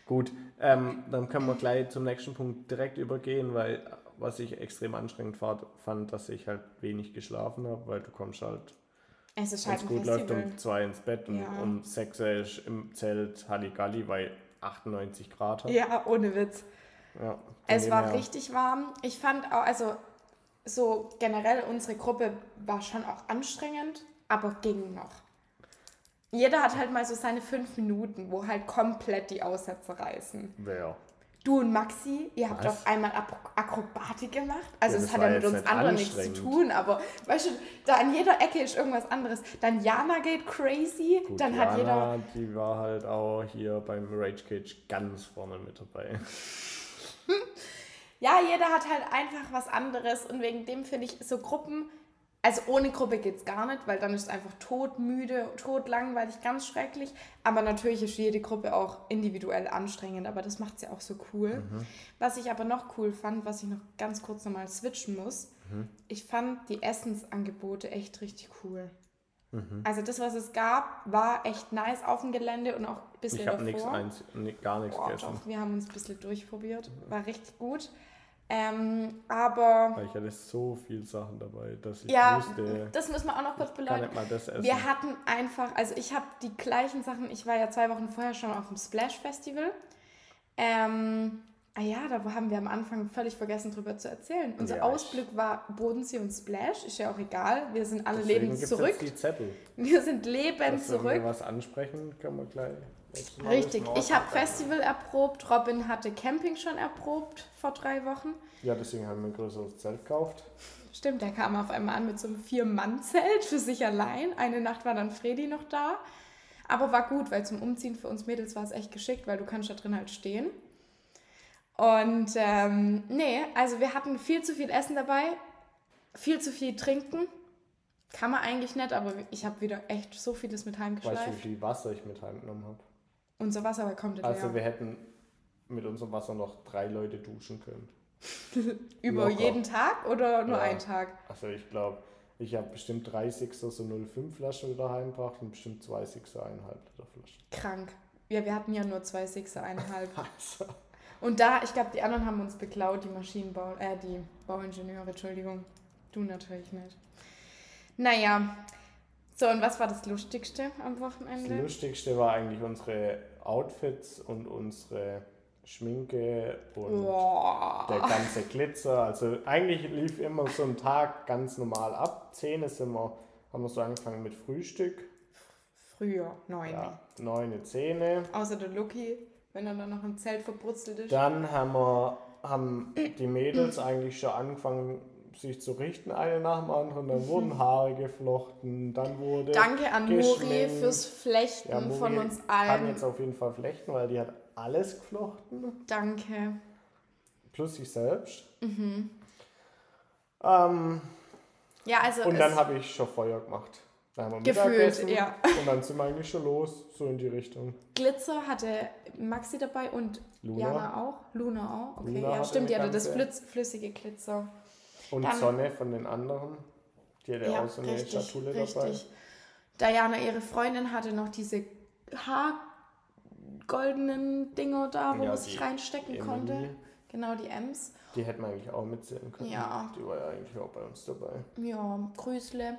Gut, ähm, dann können wir gleich zum nächsten Punkt direkt übergehen, weil was ich extrem anstrengend fand, fand dass ich halt wenig geschlafen habe, weil du kommst halt, es ist halt gut läuft, Festival. um zwei ins Bett und Ja. um sechs ist im Zelt Halligalli, weil 98 Grad hat. Ja, ohne Witz. Ja, Es war her- richtig warm. Ich fand auch, also so generell unsere Gruppe war schon auch anstrengend, aber ging noch. Jeder hat halt mal so seine fünf Minuten, wo halt komplett die Aussätze reißen. Wer? Du und Maxi, ihr habt Was? auf einmal Ak- Akrobatik gemacht. Also Ja, es hat ja mit uns anderen nichts zu tun, aber weißt du, da an jeder Ecke ist irgendwas anderes. Dann Jana geht crazy, Gut, dann hat jeder Jana, die war halt auch hier beim Rage Cage ganz vorne mit dabei. [LAUGHS] Ja, jeder hat halt einfach was anderes und wegen dem finde ich so Gruppen, also ohne Gruppe geht es gar nicht, weil dann ist es einfach todmüde, totlangweilig, ganz schrecklich. Aber natürlich ist jede Gruppe auch individuell anstrengend, aber das macht sie auch so cool. Was ich aber noch cool fand, was ich noch ganz kurz nochmal switchen muss, ich fand die Essensangebote echt richtig cool. Also das, was es gab, war echt nice auf dem Gelände und auch ein bisschen Ich habe nichts, gar nichts gegessen. wir haben uns ein bisschen durchprobiert. War richtig gut. Ähm, aber Weil ich hatte so viele Sachen dabei, dass ich ja, wusste, das müssen wir auch noch kurz beleuchten. Wir hatten einfach, also ich habe die gleichen Sachen, ich war ja zwei Wochen vorher schon auf dem Splash Festival. Ähm, ah ja, da haben wir am Anfang völlig vergessen drüber zu erzählen. Unser Ja, Ausblick war Bodensee und Splash, ist ja auch egal. Wir sind alle lebend zurück. Jetzt die Zettel. Wir sind lebend Dass wenn zurück. wir was ansprechen, können wir gleich. Richtig, ich habe Festival erprobt, Robin hatte Camping schon erprobt vor drei Wochen. Ja, deswegen haben wir ein größeres Zelt gekauft. Stimmt, der kam auf einmal an mit so einem Vier-Mann-Zelt für sich allein. Eine Nacht war dann Fredi noch da. Aber war gut, weil zum Umziehen für uns Mädels war es echt geschickt, weil du kannst da drin halt stehen. Und ähm, nee, also wir hatten viel zu viel Essen dabei, viel zu viel trinken. Kann man eigentlich nicht, aber ich habe wieder echt so vieles mit Weißt du, wie heimgeschleift. viel Wasser ich mit heimgenommen habe? Unser Wasser war komplett Also leer. wir hätten mit unserem Wasser noch drei Leute duschen können. [LAUGHS] Über locker. jeden Tag oder nur Ja. einen Tag? Also ich glaube, ich habe bestimmt drei Sixer so 05 Flaschen wieder heimgebracht und bestimmt zwei Sixer eineinhalb Liter Flaschen. Krank. Ja, wir hatten ja nur zwei Sixer, eineinhalb. [LAUGHS] Also, Und da, ich glaube, die anderen haben uns beklaut, die Maschinenbau, äh, die Bauingenieure, Entschuldigung. Du natürlich nicht. Naja. So, und was war das Lustigste am das Wochenende? Lustigste war eigentlich unsere Outfits und unsere Schminke und Boah. der ganze Glitzer. Also eigentlich lief immer so ein Tag ganz normal ab. Zähne sind wir, haben wir so angefangen mit Frühstück. Früher, neun. Ja, neune Zähne. Außer der Lucky, wenn er dann noch im Zelt verbrutzelt ist. Dann haben wir haben die Mädels eigentlich schon angefangen, sich zu richten, eine nach dem anderen. Dann wurden Haare geflochten, dann wurde. Danke an Muri geschminkt. fürs Flechten Ja, Muri von uns kann allen. jetzt auf jeden Fall flechten, weil die hat alles geflochten, Danke. plus sich selbst. Mhm. Ähm, Ja, also und dann habe ich schon Feuer gemacht. Dann haben wir Gefühlt, ja. Und dann sind wir eigentlich schon los, so in die Richtung. Glitzer hatte Maxi dabei und Luna. Jana auch. Luna auch, okay. Luna ja, stimmt, die hatte das flüssige Glitzer. Und Dann- Sonne von den anderen. Die hatte Ja, auch so eine richtig, Schatulle dabei. richtig. Diana, ihre Freundin, hatte noch diese haargoldenen Dinger da, wo Ja, man sich reinstecken Emily, konnte. Genau, die Ems. Die hätten wir eigentlich auch mitzählen können. Ja. Die war ja eigentlich auch bei uns dabei. Ja, Grüßle.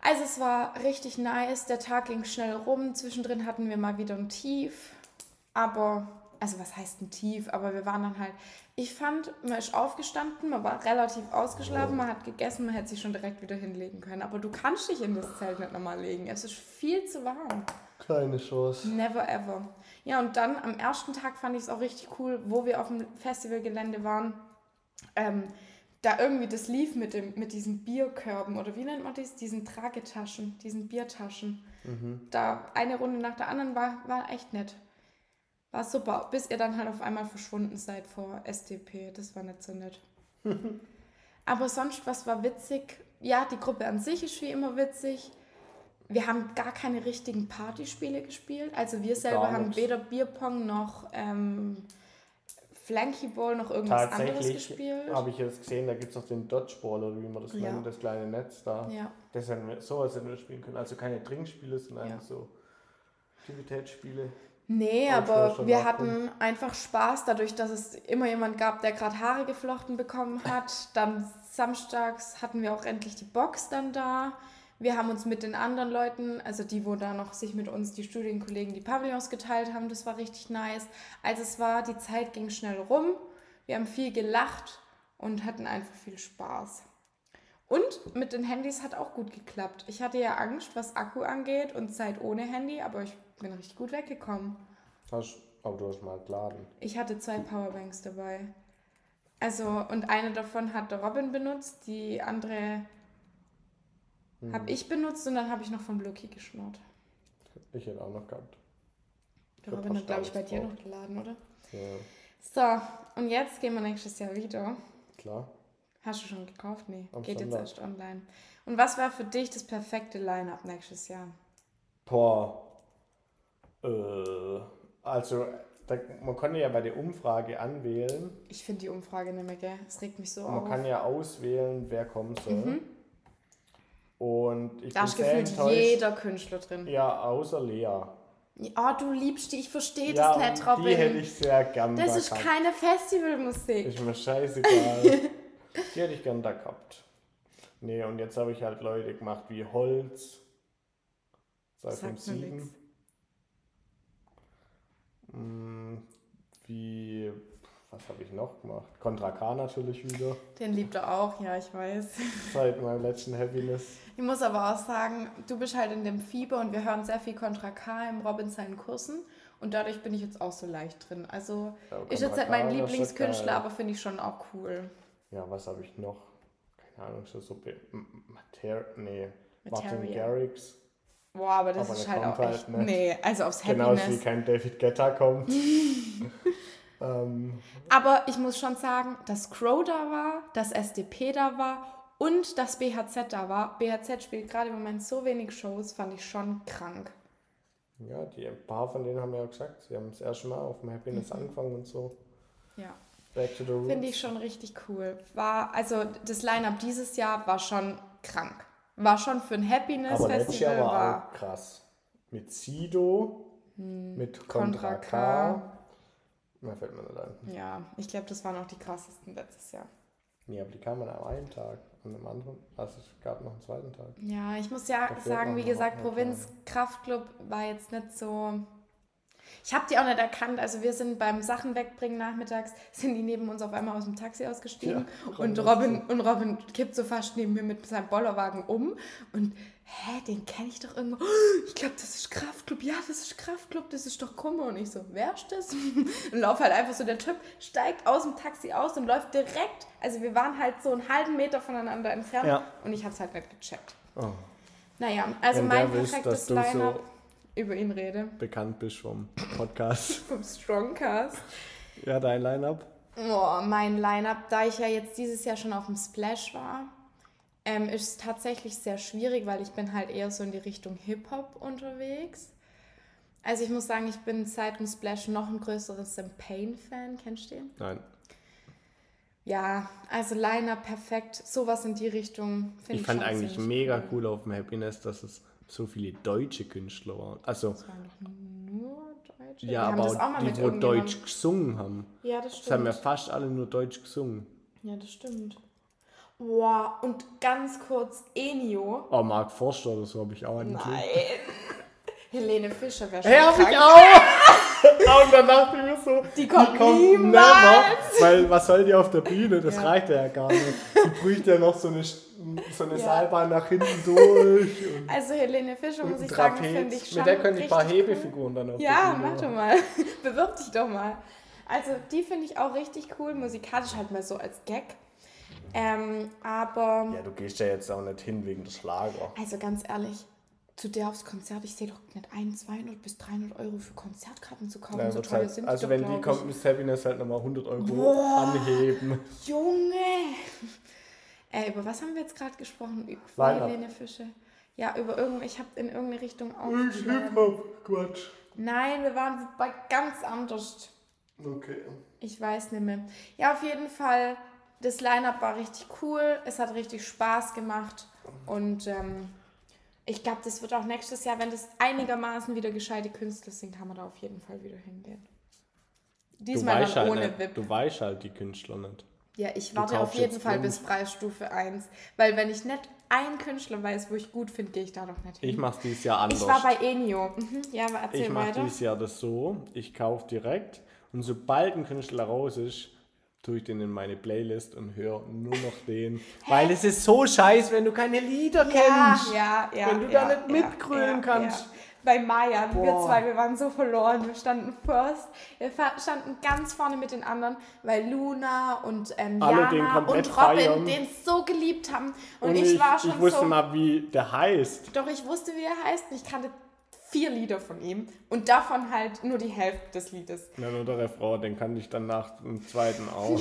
Also es war richtig nice. Der Tag ging schnell rum. Zwischendrin hatten wir mal wieder ein Tief. Aber also was heißt ein Tief, aber wir waren dann halt, ich fand, man ist aufgestanden, man war relativ ausgeschlafen, man hat gegessen, man hätte sich schon direkt wieder hinlegen können. Aber du kannst dich in das Zelt nicht nochmal legen. Es ist viel zu warm. Keine Chance. Never ever. Ja, und dann am ersten Tag fand ich es auch richtig cool, wo wir auf dem Festivalgelände waren. Ähm, da irgendwie das lief mit, dem, mit diesen Bierkörben oder wie nennt man das? Diesen Tragetaschen, diesen Biertaschen. Da eine Runde nach der anderen war, war echt nett. War super, bis ihr dann halt auf einmal verschwunden seid vor SDP. Das war nicht so nett. [LAUGHS] Aber sonst, was war witzig? Ja, die Gruppe an sich ist wie immer witzig. Wir haben gar keine richtigen Partyspiele gespielt. Also wir selber haben weder Bierpong noch ähm, Flankyball noch irgendwas anderes gespielt. habe ich jetzt gesehen, da gibt es noch den Dodgeball oder wie man das Ja. nennt, das kleine Netz da. Ja. Das hätten wir, sowas hätten wir spielen können. Also keine Trinkspiele, sondern Ja. so Aktivitätsspiele. Nee, Aber wir hatten einfach Spaß dadurch, dass es immer jemand gab, der gerade Haare geflochten bekommen hat. [LAUGHS] Dann samstags hatten wir auch endlich die Box dann da. Wir haben uns mit den anderen Leuten, also die, wo da noch sich mit uns, die Studienkollegen, die Pavillons geteilt haben, das war richtig nice. Also es war, die Zeit ging schnell rum. Wir haben viel gelacht und hatten einfach viel Spaß. Und mit den Handys hat auch gut geklappt. Ich hatte ja Angst, was Akku angeht und Zeit ohne Handy, aber ich bin richtig gut weggekommen. Hast, aber du hast mal geladen. Ich hatte zwei Powerbanks dabei. Also, und eine davon hat der Robin benutzt, die andere habe ich benutzt und dann habe ich noch von Blocky geschnurrt. Ich hätte auch noch gehabt. Der Robin hat, glaube ich, bei dir noch geladen, oder? Ja, So, und jetzt gehen wir nächstes Jahr wieder. klar. Hast du schon gekauft? Nee, Am geht Sonntag. jetzt erst online. Und was war für dich das perfekte Line-Up nächstes Jahr? Boah. Äh, also, da, man konnte ja bei der Umfrage anwählen. Ich finde die Umfrage nicht mehr, gell? Es regt mich so Man auf. kann ja auswählen, wer kommen soll. Und ich Da bin ist sehr gefühlt enttäuscht. jeder Künstler drin. Ja, außer Lea. Oh, du liebst die, ich verstehe ja, das nicht, Robin. die hätte ich sehr gern das da ist gehabt. keine Festivalmusik. Ist mir scheißegal. [LAUGHS] die hätte ich gern da gehabt. Nee, und jetzt habe ich halt Leute gemacht wie Holz. Sagt mir 257. nix. Mm, Wie, was habe ich noch gemacht? Contra K natürlich wieder. Den liebt er auch, ja, ich weiß. [LAUGHS] Seit meinem letzten Happiness. Ich muss aber auch sagen, du bist halt in dem Fieber und wir hören sehr viel Contra K im Robin seinen Kursen und dadurch bin ich jetzt auch so leicht drin. Also Ja, ist jetzt nicht mein Lieblingskünstler, aber finde ich schon auch cool. Ja, was habe ich noch? Keine Ahnung, so so Mater nee, Martin. Garrix. Boah, aber das Aber ist halt auch halt echt. nicht. Nee, also aufs Genauso wie Happiness. kein David Guetta kommt. [LAUGHS] ähm, Aber ich muss schon sagen, dass Crow da war, dass SDP da war und dass BHZ da war. BHZ spielt gerade im Moment so wenig Shows, fand ich schon krank. ja, die, ein paar von denen haben ja gesagt, sie haben das erste Mal auf dem Happiness angefangen und so. Ja. Back to the roots. Finde ich schon richtig cool. War, also das Line-Up dieses Jahr war schon krank. War schon für ein Happiness-Festival. War War auch krass. Mit Sido, mit Contra Contra K. K. Fällt mir nicht ein. ja, ich glaube, das waren auch die krassesten letztes Jahr. Nee, aber die kamen an einem Tag. An einem anderen. Also es gab noch einen zweiten Tag. Ja, ich muss ja sagen, wie gesagt, Provinz Kraftclub war jetzt nicht so. Ich habe die auch nicht erkannt. Also wir sind beim Sachen wegbringen nachmittags, [LAUGHS] sind die neben uns auf einmal aus dem Taxi ausgestiegen Ja, und Robin und Robin kippt so fast neben mir mit seinem Bollerwagen um und hä, den kenne ich doch irgendwo. [GASPS] Ich glaube, das ist Kraftclub. Ja, das ist Kraftclub, das ist doch Kummer. Und ich so, wer ist das? [LAUGHS] Und lauf halt einfach so, der Typ steigt aus dem Taxi aus und läuft direkt. Also wir waren halt so einen halben Meter voneinander entfernt Ja. und ich habe es halt nicht gecheckt. Oh, Naja, also Wenn mein perfektes Line-Up über ihn rede. bekannt bist vom Podcast. [LAUGHS] Vom Strongcast. ja, dein Line-Up. Oh, mein Line-Up, da ich ja jetzt dieses Jahr schon auf dem Splash war, ähm, ist es tatsächlich sehr schwierig, weil ich bin halt eher so in die Richtung Hip-Hop unterwegs. Also ich muss sagen, ich bin seit dem Splash noch ein größeres Pain-Fan. Kennst du den? Nein. Ja, also Line-Up perfekt. Sowas in die Richtung finde ich Ich fand eigentlich mega cool. cool auf dem Happiness, dass es so viele deutsche Künstler waren. Also, Das waren doch nur Deutsche. ja, aber das auch mal die, wo Deutsch gesungen haben. Ja, das Das stimmt. haben ja fast alle nur Deutsch gesungen. Ja, das stimmt. Wow, und ganz kurz Enio. Oh, Mark Forster so habe ich auch einen Nein. [LAUGHS] Helene Fischer wäre schon Hey, hab krank. ich auch! [LAUGHS] Und dann dachte ich mir so, Die kommt niemals. Weil was soll die auf der Bühne? Das Ja. reicht ja gar nicht. Die bräuchte ja noch so eine, so eine Ja. Seilbahn nach hinten durch. [LAUGHS] Und, Also Helene Fischer, muss ich sagen, Trapez. finde ich schon Mit der können die ein paar. Hebefiguren dann auf Ja, mach doch mal. [LAUGHS] Bewirb dich doch mal. Also, die finde ich auch richtig cool. Musikalisch halt mal so als Gag. Ähm, aber, Ja, du gehst ja jetzt auch nicht hin wegen der Schlager. also ganz ehrlich, zu der aufs Konzert, ich sehe doch nicht ein, 200 bis 300 Euro für Konzertkarten zu kaufen. Ja, so teuer halt, sind also die wenn doch, die kommt, Miss Happiness halt nochmal 100 Euro Boah. anheben. Junge! Ey, über was haben wir jetzt gerade gesprochen? Über. Helene Fischer. Ja, über irgendeine, ich habe in irgendeine Richtung aufgeschlagen. Hip-Hop, Quatsch. Nein, wir waren bei ganz anders. Okay. Ich weiß nicht mehr. Ja, auf jeden Fall, das Line-Up war richtig cool. Es hat richtig Spaß gemacht. Und ähm, ich glaube, das wird auch nächstes Jahr, wenn das einigermaßen wieder gescheite Künstler sind, kann man da auf jeden Fall wieder hingehen. Du Diesmal weißt, dann halt ohne nicht, VIP. du weißt halt die Künstler nicht. Ja, ich warte auf jeden Fall bis Preisstufe 1. Weil wenn ich nicht einen Künstler weiß, wo ich gut finde, gehe ich da doch nicht hin. Ich mach's dieses Jahr anders. Ich war bei Enio. Mhm. Ja, aber erzähl Ich mache weiter. dieses Jahr das so, ich kaufe direkt und sobald ein Künstler raus ist, tue ich den in meine Playlist und höre nur noch [LAUGHS] den. Weil es ist so scheiß, wenn du keine Lieder kennst. Ja, ja, Wenn du ja, da nicht ja, mitgrölen ja, kannst. Ja. Bei Maya, wir Boah. zwei, wir waren so verloren. Wir standen first, wir standen ganz vorne mit den anderen, weil Luna und ähm, Jana den und Robin feiern. den so geliebt haben. Und, Und ich, war schon ich wusste so, mal, wie der heißt. doch ich wusste, wie er heißt. Ich kannte vier Lieder von ihm und davon halt nur die Hälfte des Liedes. Ja, nur der Refrain, den kannte ich dann nach dem zweiten [LAUGHS] auch.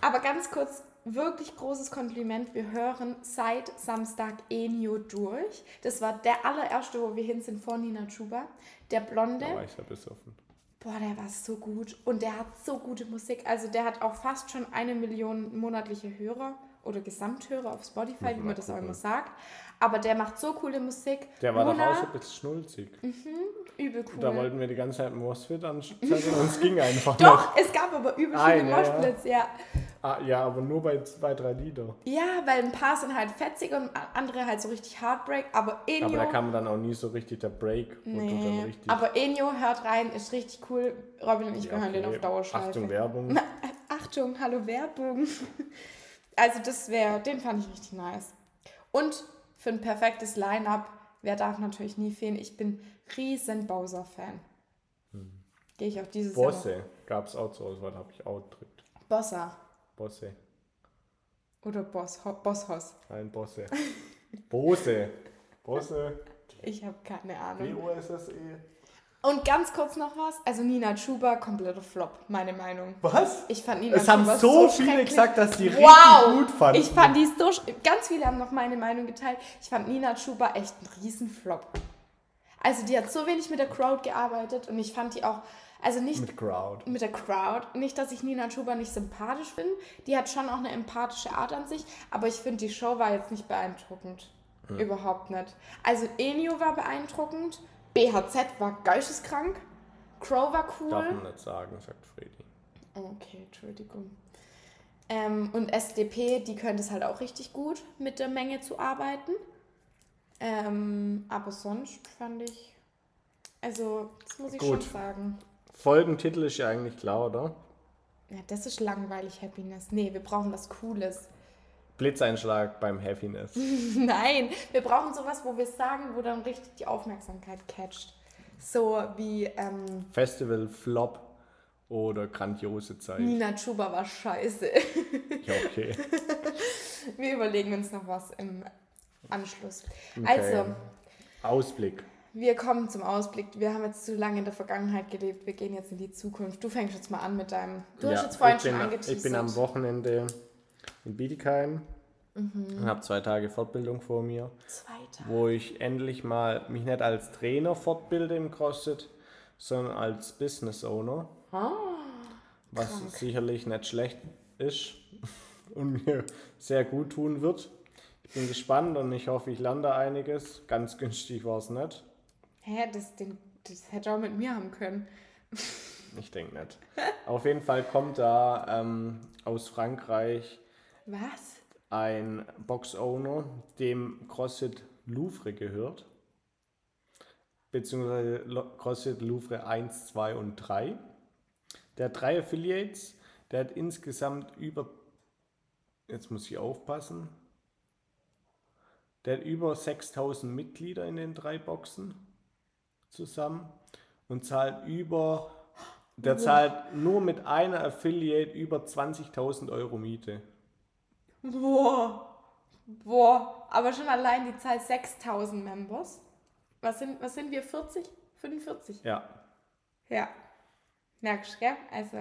Aber ganz kurz, wirklich großes Kompliment. Wir hören seit Samstag Enio durch. Das war der allererste, wo wir hin sind vor Nina Chuba. Der Blonde. War ich ja besoffen. Boah, der war so gut. Und der hat so gute Musik. Also der hat auch fast schon eine Million monatliche Hörer oder Gesamthörer auf Spotify, wie man man das auch gucken. immer sagt. Aber der macht so coole Musik. Der war doch Luna, auch so ein bisschen schnulzig. übel cool. Da wollten wir die ganze Zeit Mossfit anstellen und es ging einfach nicht. Doch, es gab aber übel viele Eine, ja. Moshpits, ja. Ah, ja, aber nur bei zwei, drei Lieder. Ja, weil ein paar sind halt fetzig und andere halt so richtig Heartbreak. Aber Enio... Aber da kam dann auch nie so richtig der Break, Nee, richtig. aber Enio hört rein, ist richtig cool. Robin und ich, Ja, hören den okay. auf Dauerschleife. Achtung, Werbung. [LAUGHS] Achtung, hallo Werbung. [LAUGHS] Also das wäre, den fand ich richtig nice. Und für ein perfektes Line-Up, wer darf natürlich nie fehlen, ich bin riesen Bowser-Fan. Gehe ich auch dieses. Bosse gab es auch zur Auswahl, habe ich auch gedrückt. Bossa Bosse. oder Boss, Bosshaus. Nein, Bosse. Bose. Bosse. Ich habe keine Ahnung. B-O-S-S-E. Und ganz kurz noch was, also Nina Chuba, kompletter Flop, meine Meinung. Was? Ich fand Nina Es haben Chuba so viele gesagt, dass die Wow! richtig gut fanden. Ich fand die so. Ganz viele haben noch meine Meinung geteilt. Ich fand Nina Chuba echt ein Riesenflop. Also, die hat so wenig mit der Crowd gearbeitet und ich fand die auch. Also nicht Mit Crowd. mit der Crowd. Nicht, dass ich Nina Chuba nicht sympathisch finde. Die hat schon auch eine empathische Art an sich. Aber ich finde, die Show war jetzt nicht beeindruckend. Überhaupt nicht. Also Enio war beeindruckend. BHZ war geisteskrank. Crow war cool. Darf man nicht sagen, sagt Freddy. Okay, Entschuldigung. Ähm, und SDP, die können es halt auch richtig gut, mit der Menge zu arbeiten. Ähm, aber sonst fand ich, also, das muss ich Gut. schon sagen. Folgentitel ist ja eigentlich klar, oder? Ja, das ist langweilig, Happiness. Nee, wir brauchen was Cooles. Blitzeinschlag beim Happiness. [LAUGHS] Nein, wir brauchen sowas, wo wir sagen, wo dann richtig die Aufmerksamkeit catcht. So wie ähm, Festival Flop oder grandiose Zeit. Nina Chuba war scheiße. Ja, okay. [LAUGHS] Wir überlegen uns noch was im Anschluss. okay. Also, Ausblick. Wir kommen zum Ausblick. Wir haben jetzt zu lange in der Vergangenheit gelebt. Wir gehen jetzt in die Zukunft. Du fängst jetzt mal an mit deinem. Du hast Ja, jetzt vorhin ich bin, schon angeteasert. Ich bin am Wochenende in Bietigheim Mhm. und habe zwei Tage Fortbildung vor mir, Zwei Tage. wo ich endlich mal mich nicht als Trainer fortbilde im CrossFit, sondern als Business Owner. was krank. sicherlich nicht schlecht ist [LAUGHS] und mir sehr gut tun wird. Ich bin gespannt und ich hoffe, ich lerne da einiges. Ganz günstig war es nicht. Hä, das, den, das hätte auch mit mir haben können. Ich denke nicht. Auf jeden Fall kommt da ähm, aus Frankreich Was? ein Box-Owner, dem CrossFit Louvre gehört. beziehungsweise CrossFit Louvre 1, 2 und 3. Der hat drei Affiliates, der hat insgesamt über, jetzt muss ich aufpassen, der hat über 6000 Mitglieder in den drei Boxen zusammen und zahlt über, der zahlt nur mit einer Affiliate über 20.000 Euro Miete. Boah. Boah. Aber schon allein die Zahl 6000 Members. Was sind, was sind wir? 40? 45? Ja, Ja. Merkst du, gell? Also,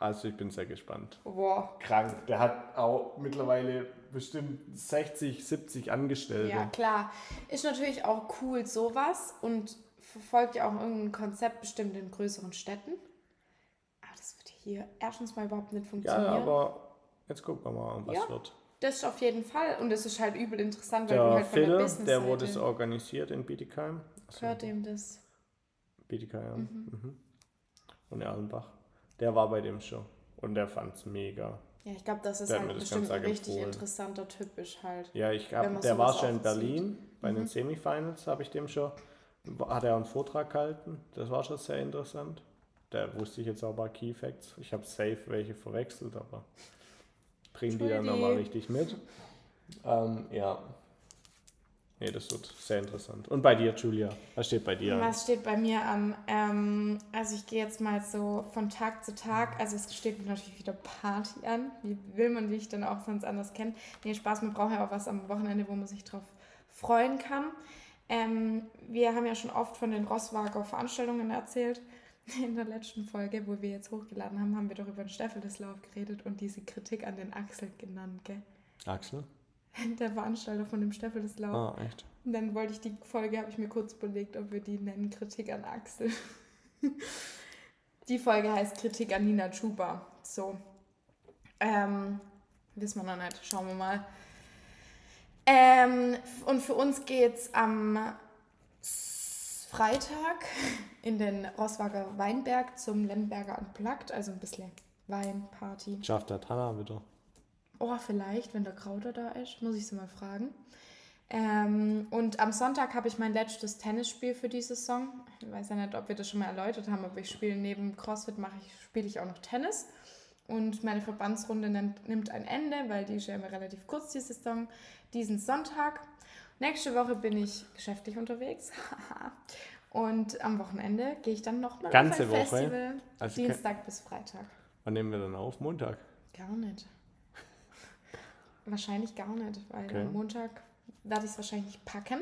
also ich bin sehr gespannt. boah. Krank, der hat auch mittlerweile bestimmt 60, 70 Angestellte. Ja, klar. Ist natürlich auch cool, sowas. Und verfolgt ja auch irgendein Konzept bestimmt in größeren Städten. Aber das wird hier erstens mal überhaupt nicht Ja, funktionieren. aber jetzt gucken wir mal, was Ja. wird. Das ist auf jeden Fall. Und das ist halt übel interessant, weil du Der halt von der Phil, Business der wurde es organisiert in Bietigheim. Also Gehört dem das. Bietigheim. Mhm. Und Erlenbach. Der war bei dem Show. Und der fand es mega. Ja, ich glaube, das ist Der halt bestimmt ein richtig empfohlen. interessanter Typ ist halt. Ja, ich man der war schon in. Berlin bei den Semifinals, habe ich dem schon. Hat er einen Vortrag gehalten. Das war schon sehr interessant. Da wusste ich jetzt auch ein paar Key Facts. Ich habe safe welche verwechselt, aber bringen die dann nochmal richtig mit. Ähm, ja. Nee, das wird sehr interessant. Und bei dir, Julia? Was steht bei dir? an? Was steht bei mir an? Ähm, also ich gehe jetzt mal so von Tag zu Tag. Also es steht natürlich wieder Party an. Wie will man dich dann auch sonst anders kennen? Nee, Spaß, man braucht ja auch was am Wochenende, wo man sich drauf freuen kann. Ähm, wir haben ja schon oft von den Rosswager Veranstaltungen erzählt. [LAUGHS] In der letzten Folge, wo wir jetzt hochgeladen haben, haben wir doch über den Staffeldeslauf geredet und diese Kritik an den Axel genannt, gell? Axel? [LAUGHS] Der Veranstalter von dem Staffeldeslauf. Ah, echt? Und dann wollte ich die Folge, habe ich mir kurz überlegt, ob wir die nennen Kritik an Axel. [LAUGHS] die Folge heißt Kritik an Nina Chuba. So. Ähm, wissen wir noch nicht. Schauen wir mal. Ähm, und für uns geht's am S- Freitag in den Rosswager Weinberg zum Lemberger Unplugged, also ein bisschen Weinparty. Schafft der Tanner wieder? Oh, vielleicht, wenn der Krauter da ist, muss ich sie mal fragen. Ähm, und am Sonntag habe ich mein letztes Tennisspiel für die Saison. Ich weiß ja nicht, ob wir das schon mal erläutert haben, aber ich spiele neben CrossFit mache ich, spiele ich auch noch Tennis. Und meine Verbandsrunde nimmt, ein Ende, weil die ist ja immer relativ kurz, die Saison, diesen Sonntag. Nächste Woche bin ich geschäftlich unterwegs. [LAUGHS] und am Wochenende gehe ich dann nochmal auf ein Ganze Woche? Festival. Also Dienstag bis Freitag. Wann nehmen wir dann auf? Montag? Gar nicht. Wahrscheinlich gar nicht, weil Okay. am Montag werde ich es wahrscheinlich nicht packen.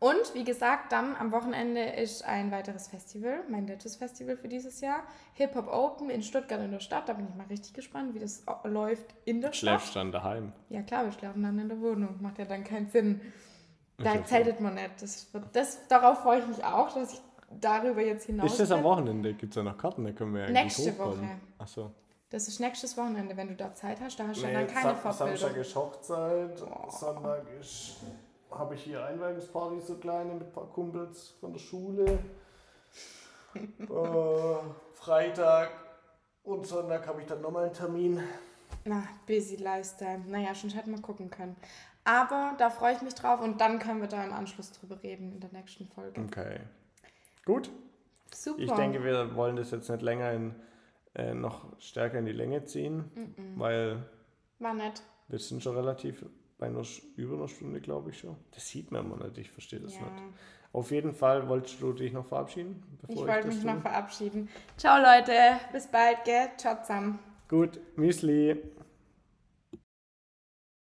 Und wie gesagt, dann am Wochenende ist ein weiteres Festival, mein letztes Festival für dieses Jahr. Hip Hop Open in Stuttgart in der Stadt. Da bin ich mal richtig gespannt, wie das läuft in der Schläfst Stadt. dann daheim? Ja klar, wir schlafen dann in der Wohnung. Macht ja dann keinen Sinn. Da zeltet man nicht. Das, wird- das, darauf freue ich mich auch, dass ich darüber jetzt hinaus Ist das am. Wochenende? Gibt es da noch Karten? Da können wir ja Nächste hochkommen. Woche. Achso. Das ist nächstes Wochenende, wenn du da Zeit hast. Da hast du Nee, dann keine Sam- Fortbildung. Samstag ist Hochzeit, Sonntag ist, habe ich hier Einweihungsparty, so kleine mit ein paar Kumpels von der Schule. [LAUGHS] äh, Freitag und Sonntag habe ich dann nochmal einen Termin. Na, busy Lifestyle. Naja, schon hätten wir gucken können. Aber da freue ich mich drauf und dann können wir da im Anschluss drüber reden in der nächsten Folge. Okay. Gut. Super. Ich denke, wir wollen das jetzt nicht länger in, äh, noch stärker in die Länge ziehen, weil War nett. wir sind schon relativ bei einer, über einer Stunde, glaube ich schon. Das sieht man immer nicht, ich verstehe das Ja. nicht. Auf jeden Fall wolltest du dich noch verabschieden? Ich wollte mich tue? noch verabschieden. Ciao Leute, bis bald, gell? Ciao zusammen. Gut, Müsli.